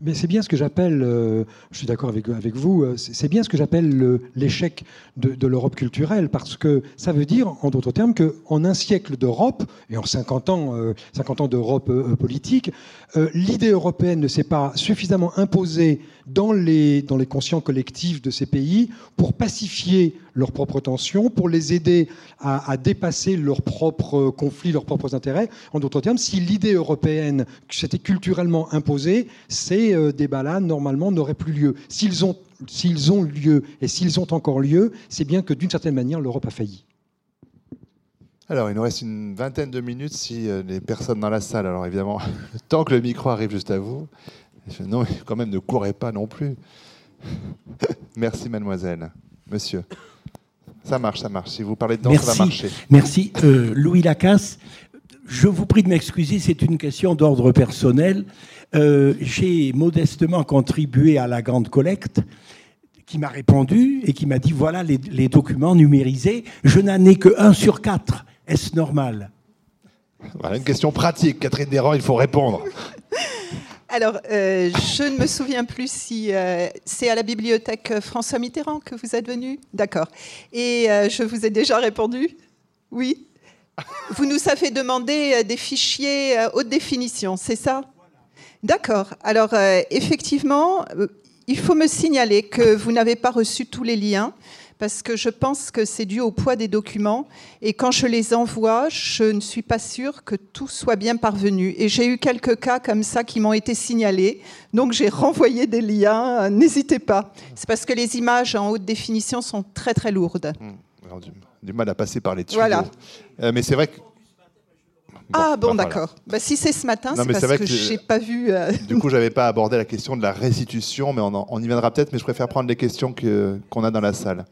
Mais c'est bien ce que j'appelle, euh, je suis d'accord avec, vous, euh, c'est bien ce que j'appelle l'échec de, l'Europe culturelle, parce que ça veut dire, en d'autres termes, qu'en un siècle d'Europe, et en 50 ans, 50 euh, ans d'Europe politique, l'idée européenne ne s'est pas suffisamment imposée dans les, dans les conscients collectifs de ces pays pour pacifier leurs propres tensions, pour les aider à, dépasser leurs propres conflits, leurs propres intérêts. En d'autres termes, si l'idée européenne s'était culturellement imposée, ces euh, débats-là, normalement, n'auraient plus lieu. S'ils ont, ont lieu et s'ils ont encore lieu, c'est bien que d'une certaine manière, l'Europe a failli. Alors, il nous reste une vingtaine de minutes si euh, les personnes dans la salle. Alors, évidemment, tant que le micro arrive juste à vous, non, quand même, ne courez pas non plus. Merci, mademoiselle. Monsieur. Ça marche, ça marche. Si vous parlez de danse, ça va marcher. Merci. Euh, Louis Lacasse, je vous prie de m'excuser, c'est une question d'ordre personnel. Euh, j'ai modestement contribué à la grande collecte qui m'a répondu et qui m'a dit voilà les, les documents numérisés. Je n'en ai que 1 sur 4. Est-ce normal? Voilà une question pratique. Catherine Desrands, il faut répondre. Alors, euh, je ne me souviens plus si euh, c'est à la bibliothèque François Mitterrand que vous êtes venu? D'accord. Et euh, je vous ai déjà répondu Oui. Vous nous avez demandé des fichiers haute définition, c'est ça? D'accord. Alors, effectivement, il faut me signaler que vous n'avez pas reçu tous les liens parce que je pense que c'est dû au poids des documents. Et quand je les envoie, je ne suis pas sûre que tout soit bien parvenu. Et j'ai eu quelques cas comme ça qui m'ont été signalés. Donc j'ai renvoyé des liens. N'hésitez pas. C'est parce que les images en haute définition sont très très lourdes. Mmh. Du, mal à passer par les tuyaux. Voilà. Euh, mais c'est vrai que ah bon, bah, d'accord. Bah, si c'est ce matin, c'est parce que, je n'ai pas vu. Euh, du coup, j'avais pas abordé la question de la restitution, mais on, on y viendra peut-être. Mais je préfère prendre les questions qu'on a dans la salle.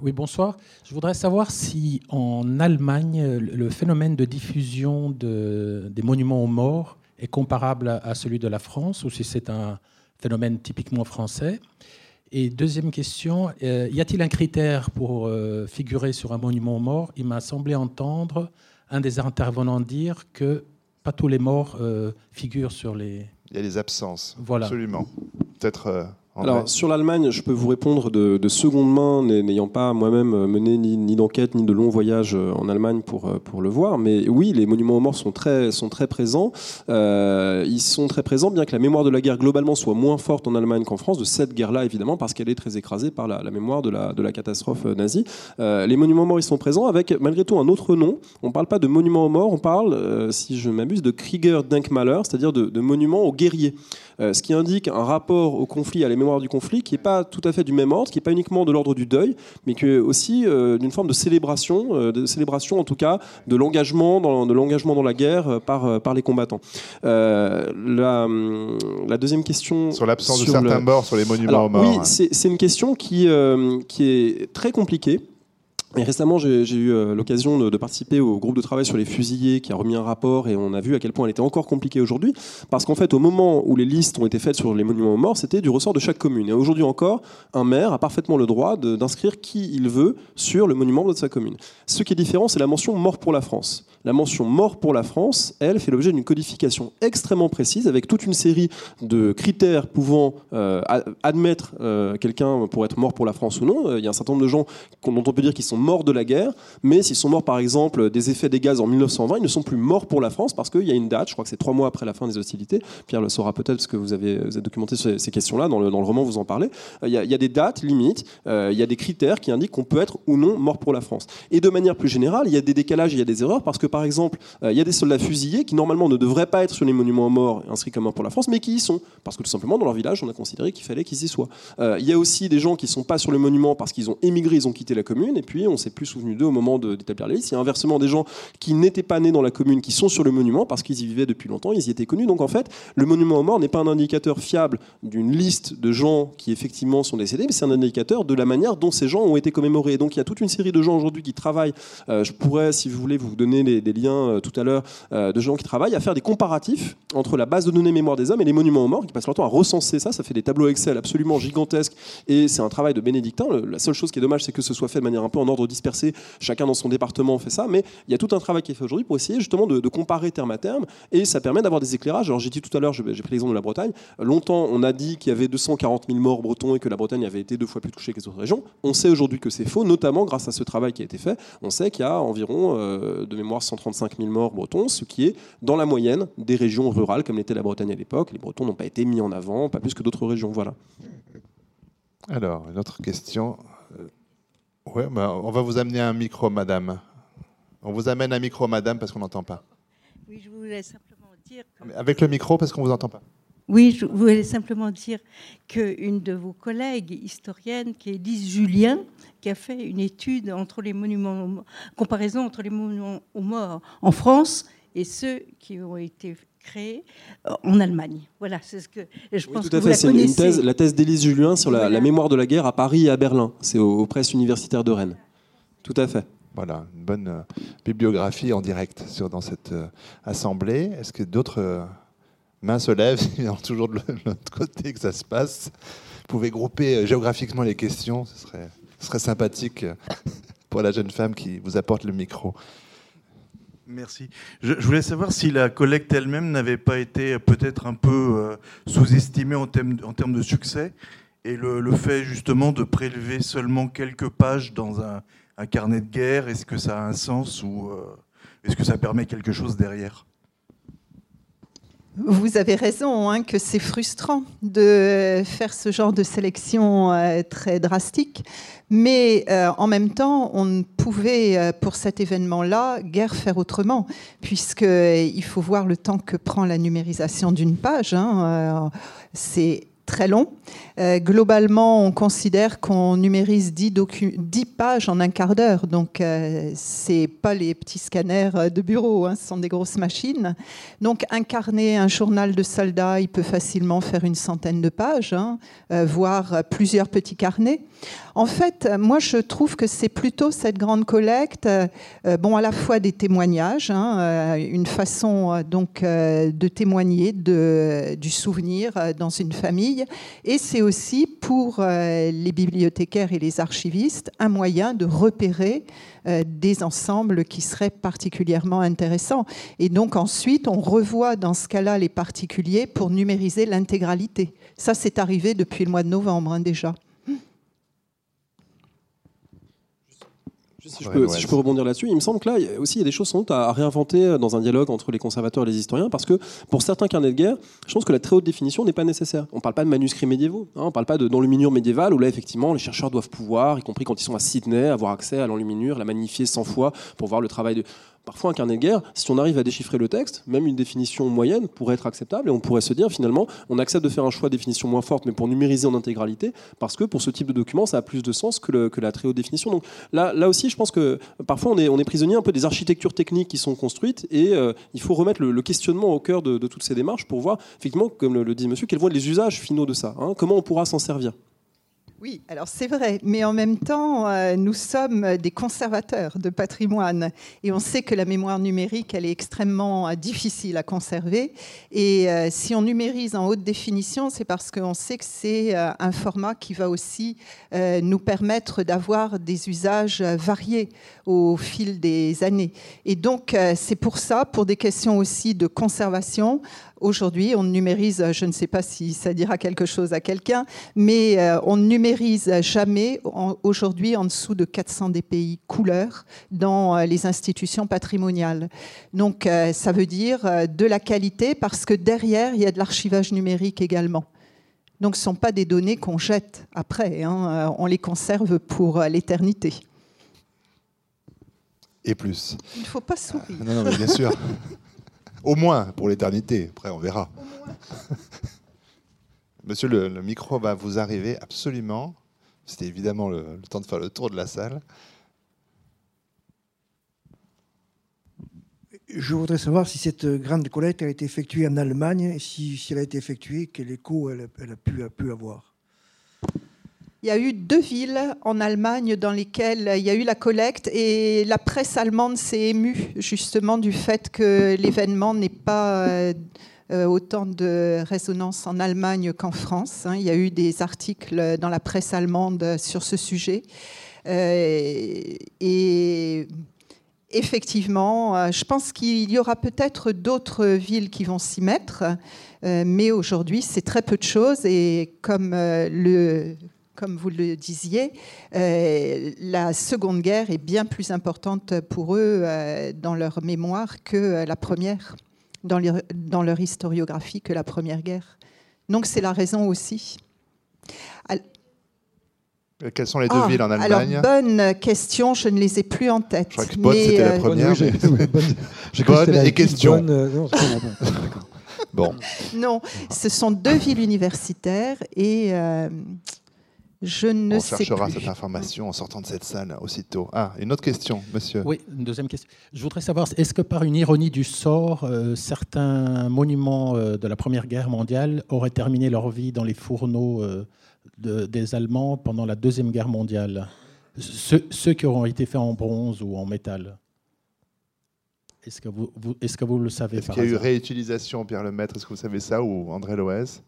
Oui, bonsoir. Je voudrais savoir si en Allemagne, le phénomène de diffusion de, des monuments aux morts est comparable à celui de la France ou si c'est un phénomène typiquement français. Et deuxième question, euh, y a-t-il un critère pour euh, figurer sur un monument aux morts? Il m'a semblé entendre un des intervenants dire que pas tous les morts euh, figurent sur les... Il y a des absences, voilà. absolument. Peut-être Alors, sur l'Allemagne, je peux vous répondre de, seconde main, n'ayant pas moi-même mené ni, d'enquête ni de long voyage en Allemagne pour, pour le voir. Mais oui, les monuments aux morts sont très, sont très présents. ils sont très présents, bien que la mémoire de la guerre globalement soit moins forte en Allemagne qu'en France, de cette guerre-là évidemment, parce qu'elle est très écrasée par la, mémoire de la, de la catastrophe nazie. les monuments aux morts, ils sont présents avec malgré tout un autre nom. On ne parle pas de monuments aux morts, on parle, si je m'abuse, de Krieger Denkmaler, c'est-à-dire de, de monuments aux guerriers. Euh, ce qui indique un rapport au conflit, à la mémoire du conflit, qui n'est pas tout à fait du même ordre, qui n'est pas uniquement de l'ordre du deuil, mais qui est aussi euh, d'une forme de célébration, euh, de célébration en tout cas de l'engagement dans, de l'engagement dans la guerre par, par les combattants. La, la, deuxième question... Sur l'absence de certains morts sur les monuments aux morts. Oui, c'est une question qui, qui est très compliquée. Récemment, j'ai eu euh, l'occasion de, participer au groupe de travail sur les fusillés qui a remis un rapport et on a vu à quel point elle était encore compliquée aujourd'hui. Parce qu'en fait, au moment où les listes ont été faites sur les monuments aux morts, c'était du ressort de chaque commune. Et aujourd'hui encore, un maire a parfaitement le droit d'inscrire qui il veut sur le monument de sa commune. Ce qui est différent, c'est la mention mort pour la France. La mention mort pour la France, elle, fait l'objet d'une codification extrêmement précise avec toute une série de critères pouvant euh, admettre euh, quelqu'un pour être mort pour la France ou non. Il y a un certain nombre de gens dont on peut dire qu'ils sont morts de la guerre, mais s'ils sont morts par exemple des effets des gaz en 1920, ils ne sont plus morts pour la France parce qu'il y a une date, je crois que c'est trois mois après la fin des hostilités. Pierre le saura peut-être parce que vous avez, documenté ces, questions-là, dans le, roman vous en parlez. Il y, a, des dates limites, euh, il y a des critères qui indiquent qu'on peut être ou non mort pour la France. Et de manière plus générale, il y a des décalages, il y a des erreurs parce que par exemple, euh, il y a des soldats fusillés qui normalement ne devraient pas être sur les monuments aux morts inscrits comme morts pour la France, mais qui y sont parce que tout simplement dans leur village, on a considéré qu'il fallait qu'ils y soient. Euh, il y a aussi des gens qui ne sont pas sur le monument parce qu'ils ont émigré, ils ont quitté la commune, et puis on s'est plus souvenu d'eux au moment d'établir la liste. Il y a inversement des gens qui n'étaient pas nés dans la commune, qui sont sur le monument parce qu'ils y vivaient depuis longtemps, ils y étaient connus. Donc en fait, le monument aux morts n'est pas un indicateur fiable d'une liste de gens qui effectivement sont décédés, mais c'est un indicateur de la manière dont ces gens ont été commémorés. donc il y a toute une série de gens aujourd'hui qui travaillent. Euh, je pourrais, si vous voulez, vous donner des liens euh, tout à l'heure euh, de gens qui travaillent à faire des comparatifs entre la base de données mémoire des hommes et les monuments aux morts, qui passent leur temps à recenser ça. Ça fait des tableaux Excel absolument gigantesques et c'est un travail de bénédictin. La seule chose qui est dommage, c'est que ce soit fait de manière un peu en ordre dispersé. Chacun dans son département fait ça, mais il y a tout un travail qui est fait aujourd'hui pour essayer justement de, comparer terme à terme, et ça permet d'avoir des éclairages. Alors j'ai dit tout à l'heure, j'ai pris l'exemple de la Bretagne, longtemps on a dit qu'il y avait 240 000 morts bretons et que la Bretagne avait été deux fois plus touchée que les autres régions. On sait aujourd'hui que c'est faux, notamment grâce à ce travail qui a été fait. On sait qu'il y a environ, euh, de mémoire, 135 000 morts bretons, ce qui est dans la moyenne des régions rurales, comme l'était la Bretagne à l'époque. Les Bretons n'ont pas été mis en avant, pas plus que d'autres régions. Voilà. Alors, une autre question. Euh, ouais, bah, on va vous amener un micro, madame. On vous amène un micro, madame, parce qu'on n'entend pas. Oui, je voulais simplement dire. Avec le micro, parce qu'on ne vous entend pas. Oui, je voulais simplement dire qu'une de vos collègues historiennes, qui est Lise Julien, qui a fait une étude entre les monuments, comparaison entre les monuments aux morts en France et ceux qui ont été créés euh, en Allemagne. Voilà, c'est ce que je pense tout à que fait. C'est une thèse, la thèse d'Élise Julien sur la, mémoire de la guerre à Paris et à Berlin. C'est aux, presses universitaires de Rennes. Tout à fait. Voilà, une bonne euh, bibliographie en direct sur, dans cette euh, assemblée. Est-ce que d'autres mains se lèvent toujours de l'autre côté que ça se passe Vous pouvez grouper géographiquement les questions, ce serait, sympathique pour la jeune femme qui vous apporte le micro. Merci. Je, voulais savoir si la collecte elle-même n'avait pas été peut-être un peu euh, sous-estimée en, termes de succès et le, fait justement de prélever seulement quelques pages dans un, carnet de guerre, est-ce que ça a un sens ou euh, est-ce que ça permet quelque chose derrière? Vous avez raison hein, que c'est frustrant de faire ce genre de sélection euh, très drastique, mais euh, en même temps, on ne pouvait, euh, pour cet événement-là, guère faire autrement, puisqu'il faut voir le temps que prend la numérisation d'une page. Hein, c'est très long. Euh, globalement, on considère qu'on numérise 10, 10, pages en un quart d'heure. Donc, euh, ce n'est pas les petits scanners de bureau, hein, ce sont des grosses machines. Donc, incarner un journal de soldats, il peut facilement faire une centaine de pages, hein, euh, voire plusieurs petits carnets. En fait, moi, je trouve que c'est plutôt cette grande collecte, bon, à la fois des témoignages, hein, une façon donc de témoigner du souvenir dans une famille, Et c'est aussi pour les bibliothécaires et les archivistes un moyen de repérer des ensembles qui seraient particulièrement intéressants. Et donc ensuite, on revoit dans ce cas-là les particuliers pour numériser l'intégralité. Ça, c'est arrivé depuis le mois de novembre hein, déjà. Si je, peux, si je, peux, rebondir là-dessus, il me semble que là aussi il y a des choses sans doute à réinventer dans un dialogue entre les conservateurs et les historiens, parce que pour certains carnets de guerre, je pense que la très haute définition n'est pas nécessaire. On ne parle pas de manuscrits médiévaux, hein, on ne parle pas de d'enluminure médiévale, où là effectivement les chercheurs doivent pouvoir, y compris quand ils sont à Sydney, avoir accès à l'enluminure, la magnifier 100 fois pour voir le travail de parfois un carnet de guerre, si on arrive à déchiffrer le texte, même une définition moyenne pourrait être acceptable et on pourrait se dire finalement, on accepte de faire un choix de définition moins forte, mais pour numériser en intégralité, parce que pour ce type de document, ça a plus de sens que, la très haute définition. Donc là, là aussi, je pense que parfois on est, on est prisonnier un peu des architectures techniques qui sont construites et euh, il faut remettre le, questionnement au cœur de, toutes ces démarches pour voir effectivement, comme le, dit monsieur, quels vont être les usages finaux de ça, hein. comment on pourra s'en servir. Oui, alors c'est vrai, mais en même temps, euh, nous sommes des conservateurs de patrimoine et on sait que la mémoire numérique, elle est extrêmement euh, difficile à conserver. Et euh, si on numérise en haute définition, c'est parce qu'on sait que c'est un format qui va aussi nous permettre d'avoir des usages variés au fil des années. Et donc, c'est pour ça, pour des questions aussi de conservation, Aujourd'hui, on numérise, je ne sais pas si ça dira quelque chose à quelqu'un, mais euh, on ne numérise jamais aujourd'hui en dessous de 400 DPI couleurs dans euh, les institutions patrimoniales. Donc euh, ça veut dire de la qualité parce que derrière, il y a de l'archivage numérique également. Donc ce ne sont pas des données qu'on jette après, hein, on les conserve pour l'éternité. Et plus. Il ne faut pas sourire. non, non, mais bien sûr. Au moins pour l'éternité. Après, on verra. Monsieur, le, micro va vous arriver absolument. C'était évidemment le, temps de faire le tour de la salle. Je voudrais savoir si cette grande collecte a été effectuée en Allemagne et si, elle a été effectuée, quel écho elle, a, pu, a pu avoir? Il y a eu deux villes en Allemagne dans lesquelles il y a eu la collecte et la presse allemande s'est émue justement du fait que l'événement n'ait pas euh, autant de résonance en Allemagne qu'en France. Hein. Il y a eu des articles dans la presse allemande sur ce sujet. Euh, et effectivement, euh, je pense qu'il y aura peut-être d'autres villes qui vont s'y mettre, mais aujourd'hui, c'est très peu de choses. Et comme le comme vous le disiez, euh, la Seconde Guerre est bien plus importante pour eux euh, dans leur mémoire que euh, la Première, dans, dans, leur historiographie que la Première Guerre. Donc c'est la raison aussi. Quelles sont les deux ah, villes en Allemagne? Alors, bonne question, je ne les ai plus en tête. Je crois que Bonn, c'était la première. Bonne, et question. bon. Non, ce sont deux villes universitaires et je ne On sais cherchera cette information en sortant de cette salle aussitôt. Ah, une autre question, monsieur. Oui, une deuxième question. Je voudrais savoir, est-ce que par une ironie du sort, euh, certains monuments euh, de la Première Guerre mondiale auraient terminé leur vie dans les fourneaux euh, des Allemands pendant la Deuxième Guerre mondiale? Ceux, qui auront été faits en bronze ou en métal Est-ce que vous, est que vous le savez Est-ce qu'il y a eu réutilisation, Pierre Lemaître? Est-ce que vous savez ça ou André Loez?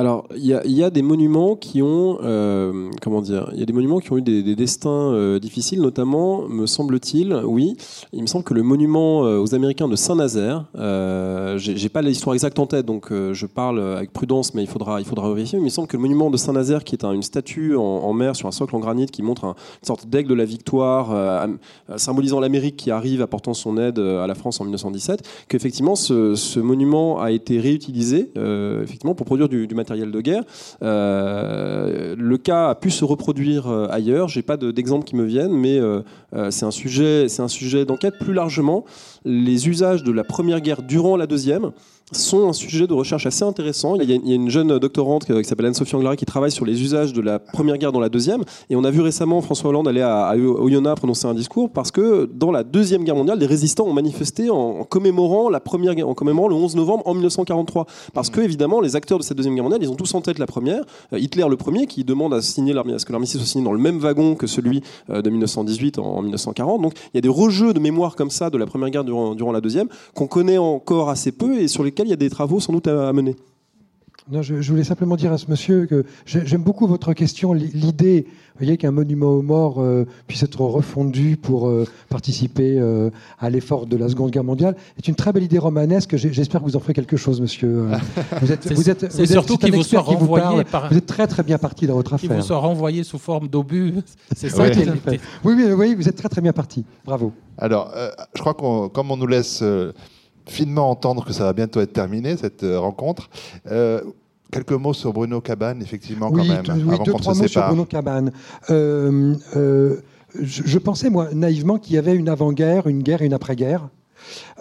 Alors, il y, a des monuments qui ont, euh, comment dire, il y a des monuments qui ont eu des, destins euh, difficiles, notamment, me semble-t-il, oui, il me semble que le monument euh, aux Américains de Saint-Nazaire, j'ai pas l'histoire exacte en tête, donc je parle avec prudence, mais il faudra, il faudra vérifier. Mais il me semble que le monument de Saint-Nazaire, qui est une statue en, mer sur un socle en granit, qui montre une sorte d'aigle de la victoire, symbolisant l'Amérique qui arrive apportant son aide à la France en 1917, qu'effectivement, ce, monument a été réutilisé, effectivement, pour produire du, du matériel Euh, le cas a pu se reproduire euh, ailleurs. J'ai pas d'exemple qui me viennent, mais euh, c'est un c'est un sujet d'enquête plus largement. Les usages de la première guerre durant la deuxième sont un sujet de recherche assez intéressant. Il y a, une jeune doctorante qui s'appelle Anne-Sophie Anglari qui travaille sur les usages de la première guerre dans la deuxième. Et on a vu récemment François Hollande aller à, Oyonnax prononcer un discours parce que dans la deuxième guerre mondiale, les résistants ont manifesté en, commémorant la première guerre, en commémorant le 11 novembre en 1943. Parce que évidemment, les acteurs de cette deuxième guerre mondiale, ils ont tous en tête la première. Euh, Hitler le premier qui demande à signer à ce que l'armistice soit signé dans le même wagon que celui euh, de 1918 en, 1940. Donc il y a des rejeux de mémoire comme ça de la première guerre durant, durant la deuxième qu'on connaît encore assez peu et sur il y a des travaux sans doute à, mener. Non, je, je, voulais simplement dire à ce monsieur que j'aime beaucoup votre question. L'idée, vous voyez, qu'un monument aux morts euh, puisse être refondu pour euh, participer euh, à l'effort de la Seconde Guerre mondiale est une très belle idée romanesque. J'espère que vous en ferez quelque chose, monsieur. Vous êtes, vous êtes, vous surtout qu'il vous soit renvoyé par... Vous êtes très très bien parti dans votre affaire. Qu'il vous soit renvoyé sous forme d'obus. C'est ça oui, oui, oui, vous êtes très très bien parti. Bravo. Alors, je crois qu'on, comme on nous laisse finement entendre que ça va bientôt être terminé, cette rencontre. Euh, quelques mots sur Bruno Cabane, effectivement, quand même. Oui, deux, trois mots sur Bruno Cabane. Euh, euh, je, je, pensais, moi, naïvement, qu'il y avait une avant-guerre, une guerre et une après-guerre.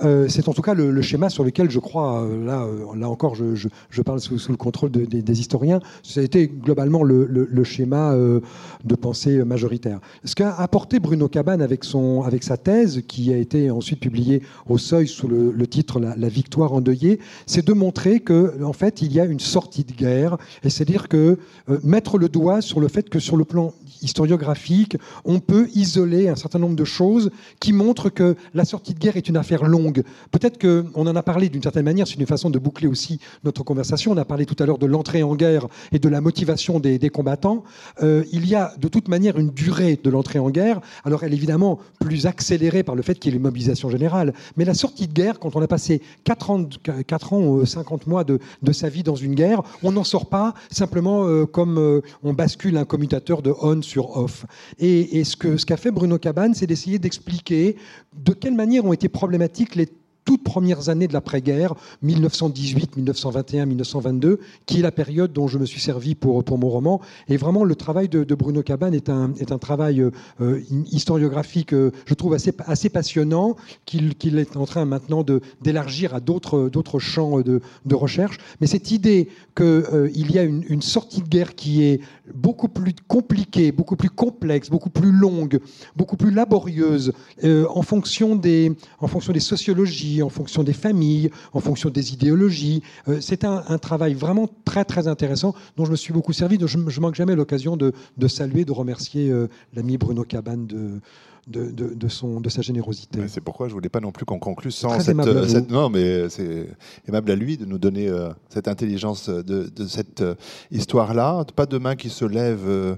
Euh, c'est en tout cas le, schéma sur lequel je crois, euh, là, euh, là encore, je, parle sous, le contrôle des historiens, ça a été globalement le, schéma de pensée majoritaire. Ce qu'a apporté Bruno Cabane avec, son, avec sa thèse, qui a été ensuite publiée au Seuil sous le, titre la, la, victoire endeuillée, c'est de montrer que, en fait, il y a une sortie de guerre, et c'est-à-dire que mettre le doigt sur le fait que sur le plan historiographique, on peut isoler un certain nombre de choses qui montrent que la sortie de guerre est une affaire longue. Peut-être qu'on en a parlé d'une certaine manière, c'est une façon de boucler aussi notre conversation. On a parlé tout à l'heure de l'entrée en guerre et de la motivation des, combattants. Euh, il y a de toute manière une durée de l'entrée en guerre. Alors elle est évidemment plus accélérée par le fait qu'il y ait une mobilisation générale. Mais la sortie de guerre, quand on a passé 4 ans, 4 ans 50 mois de, sa vie dans une guerre, on n'en sort pas simplement euh, comme euh, on bascule un commutateur de on sur off. Et, ce qu'a ce qu'a fait Bruno Cabane, c'est d'essayer d'expliquer de quelle manière ont été problématiques les toutes premières années de l'après-guerre, 1918, 1921, 1922, qui est la période dont je me suis servi pour, pour mon roman. Et vraiment, le travail de, Bruno Cabane est un, est un travail euh, historiographique, euh, je trouve, assez, assez passionnant, qu'il est en train maintenant d'élargir à d'autres champs de, de, recherche. Mais cette idée qu'il euh, y a une, une sortie de guerre qui est beaucoup plus compliquée, beaucoup plus complexe, beaucoup plus longue, beaucoup plus laborieuse, en, fonction des, en fonction des sociologies, en fonction des familles, en fonction des idéologies. Euh, c'est un, travail vraiment très très intéressant dont je me suis beaucoup servi. Je ne manque jamais l'occasion de, saluer, de remercier euh, l'ami Bruno Cabane de, de, son, de sa générosité. C'est pourquoi je ne voulais pas non plus qu'on conclue sans cette, euh, Non, mais c'est aimable à lui de nous donner cette intelligence de, cette histoire-là. Pas de main qui se lève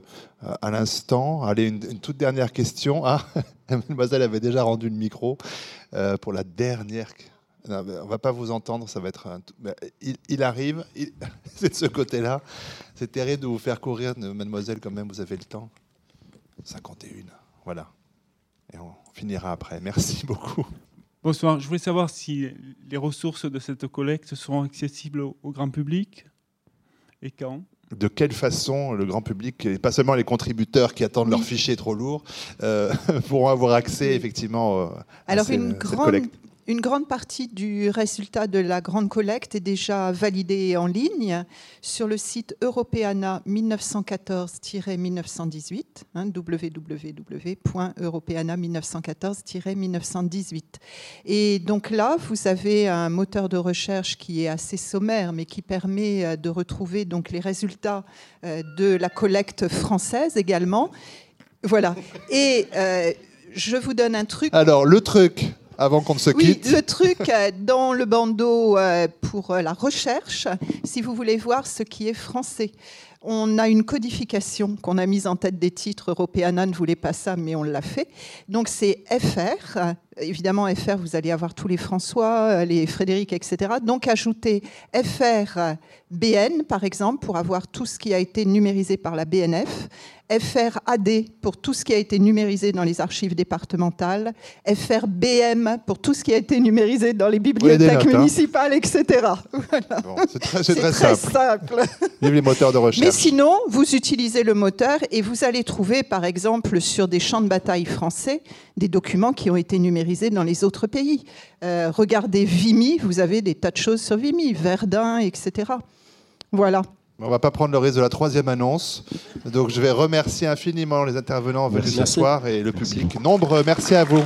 à l'instant. Allez, une, une, toute dernière question. Ah, mademoiselle avait déjà rendu le micro. Euh, pour la dernière. On ne on va pas vous entendre, ça va être. Un... Il, arrive, c'est de ce côté-là. C'est terrible de vous faire courir, mademoiselle, quand même, vous avez le temps. 51, voilà. Et on finira après. Merci beaucoup. Bonsoir, je voulais savoir si les ressources de cette collecte seront accessibles au, grand public et quand? De quelle façon le grand public, et pas seulement les contributeurs qui attendent leur fichier trop lourd, euh, pourront avoir accès effectivement euh, Alors à une grande, une grande partie du résultat de la grande collecte est déjà validée en ligne sur le site Europeana 1914-1918, hein, www.europeana1914-1918. Et donc là, vous avez un moteur de recherche qui est assez sommaire, mais qui permet euh, de retrouver donc les résultats euh, de la collecte française également. Voilà. Et euh, je vous donne un truc. Alors, le truc, avant qu'on ne se quitte Oui, le truc euh, dans le bandeau euh, pour euh, la recherche, si vous voulez voir ce qui est français. On a une codification qu'on a mise en tête des titres. Europeana ne voulait pas ça, mais on l'a fait. Donc c'est FR. Évidemment, FR, vous allez avoir tous les François, les Frédéric, etc. Donc ajoutez FR BN, par exemple, pour avoir tout ce qui a été numérisé par la BNF. FRAD pour tout ce qui a été numérisé dans les archives départementales, FRBM pour tout ce qui a été numérisé dans les bibliothèques hein. municipales, etc. c'est très, simple. Vive les moteurs de recherche. Mais sinon, vous utilisez le moteur et vous allez trouver, par exemple, sur des champs de bataille français, des documents qui ont été numérisés dans les autres pays. Euh, regardez Vimy, vous avez des tas de choses sur Vimy, Verdun, etc. Voilà. On ne va pas prendre le risque de la troisième annonce. Donc je vais remercier infiniment les intervenants venus ce soir et le public. Nombre, merci à vous.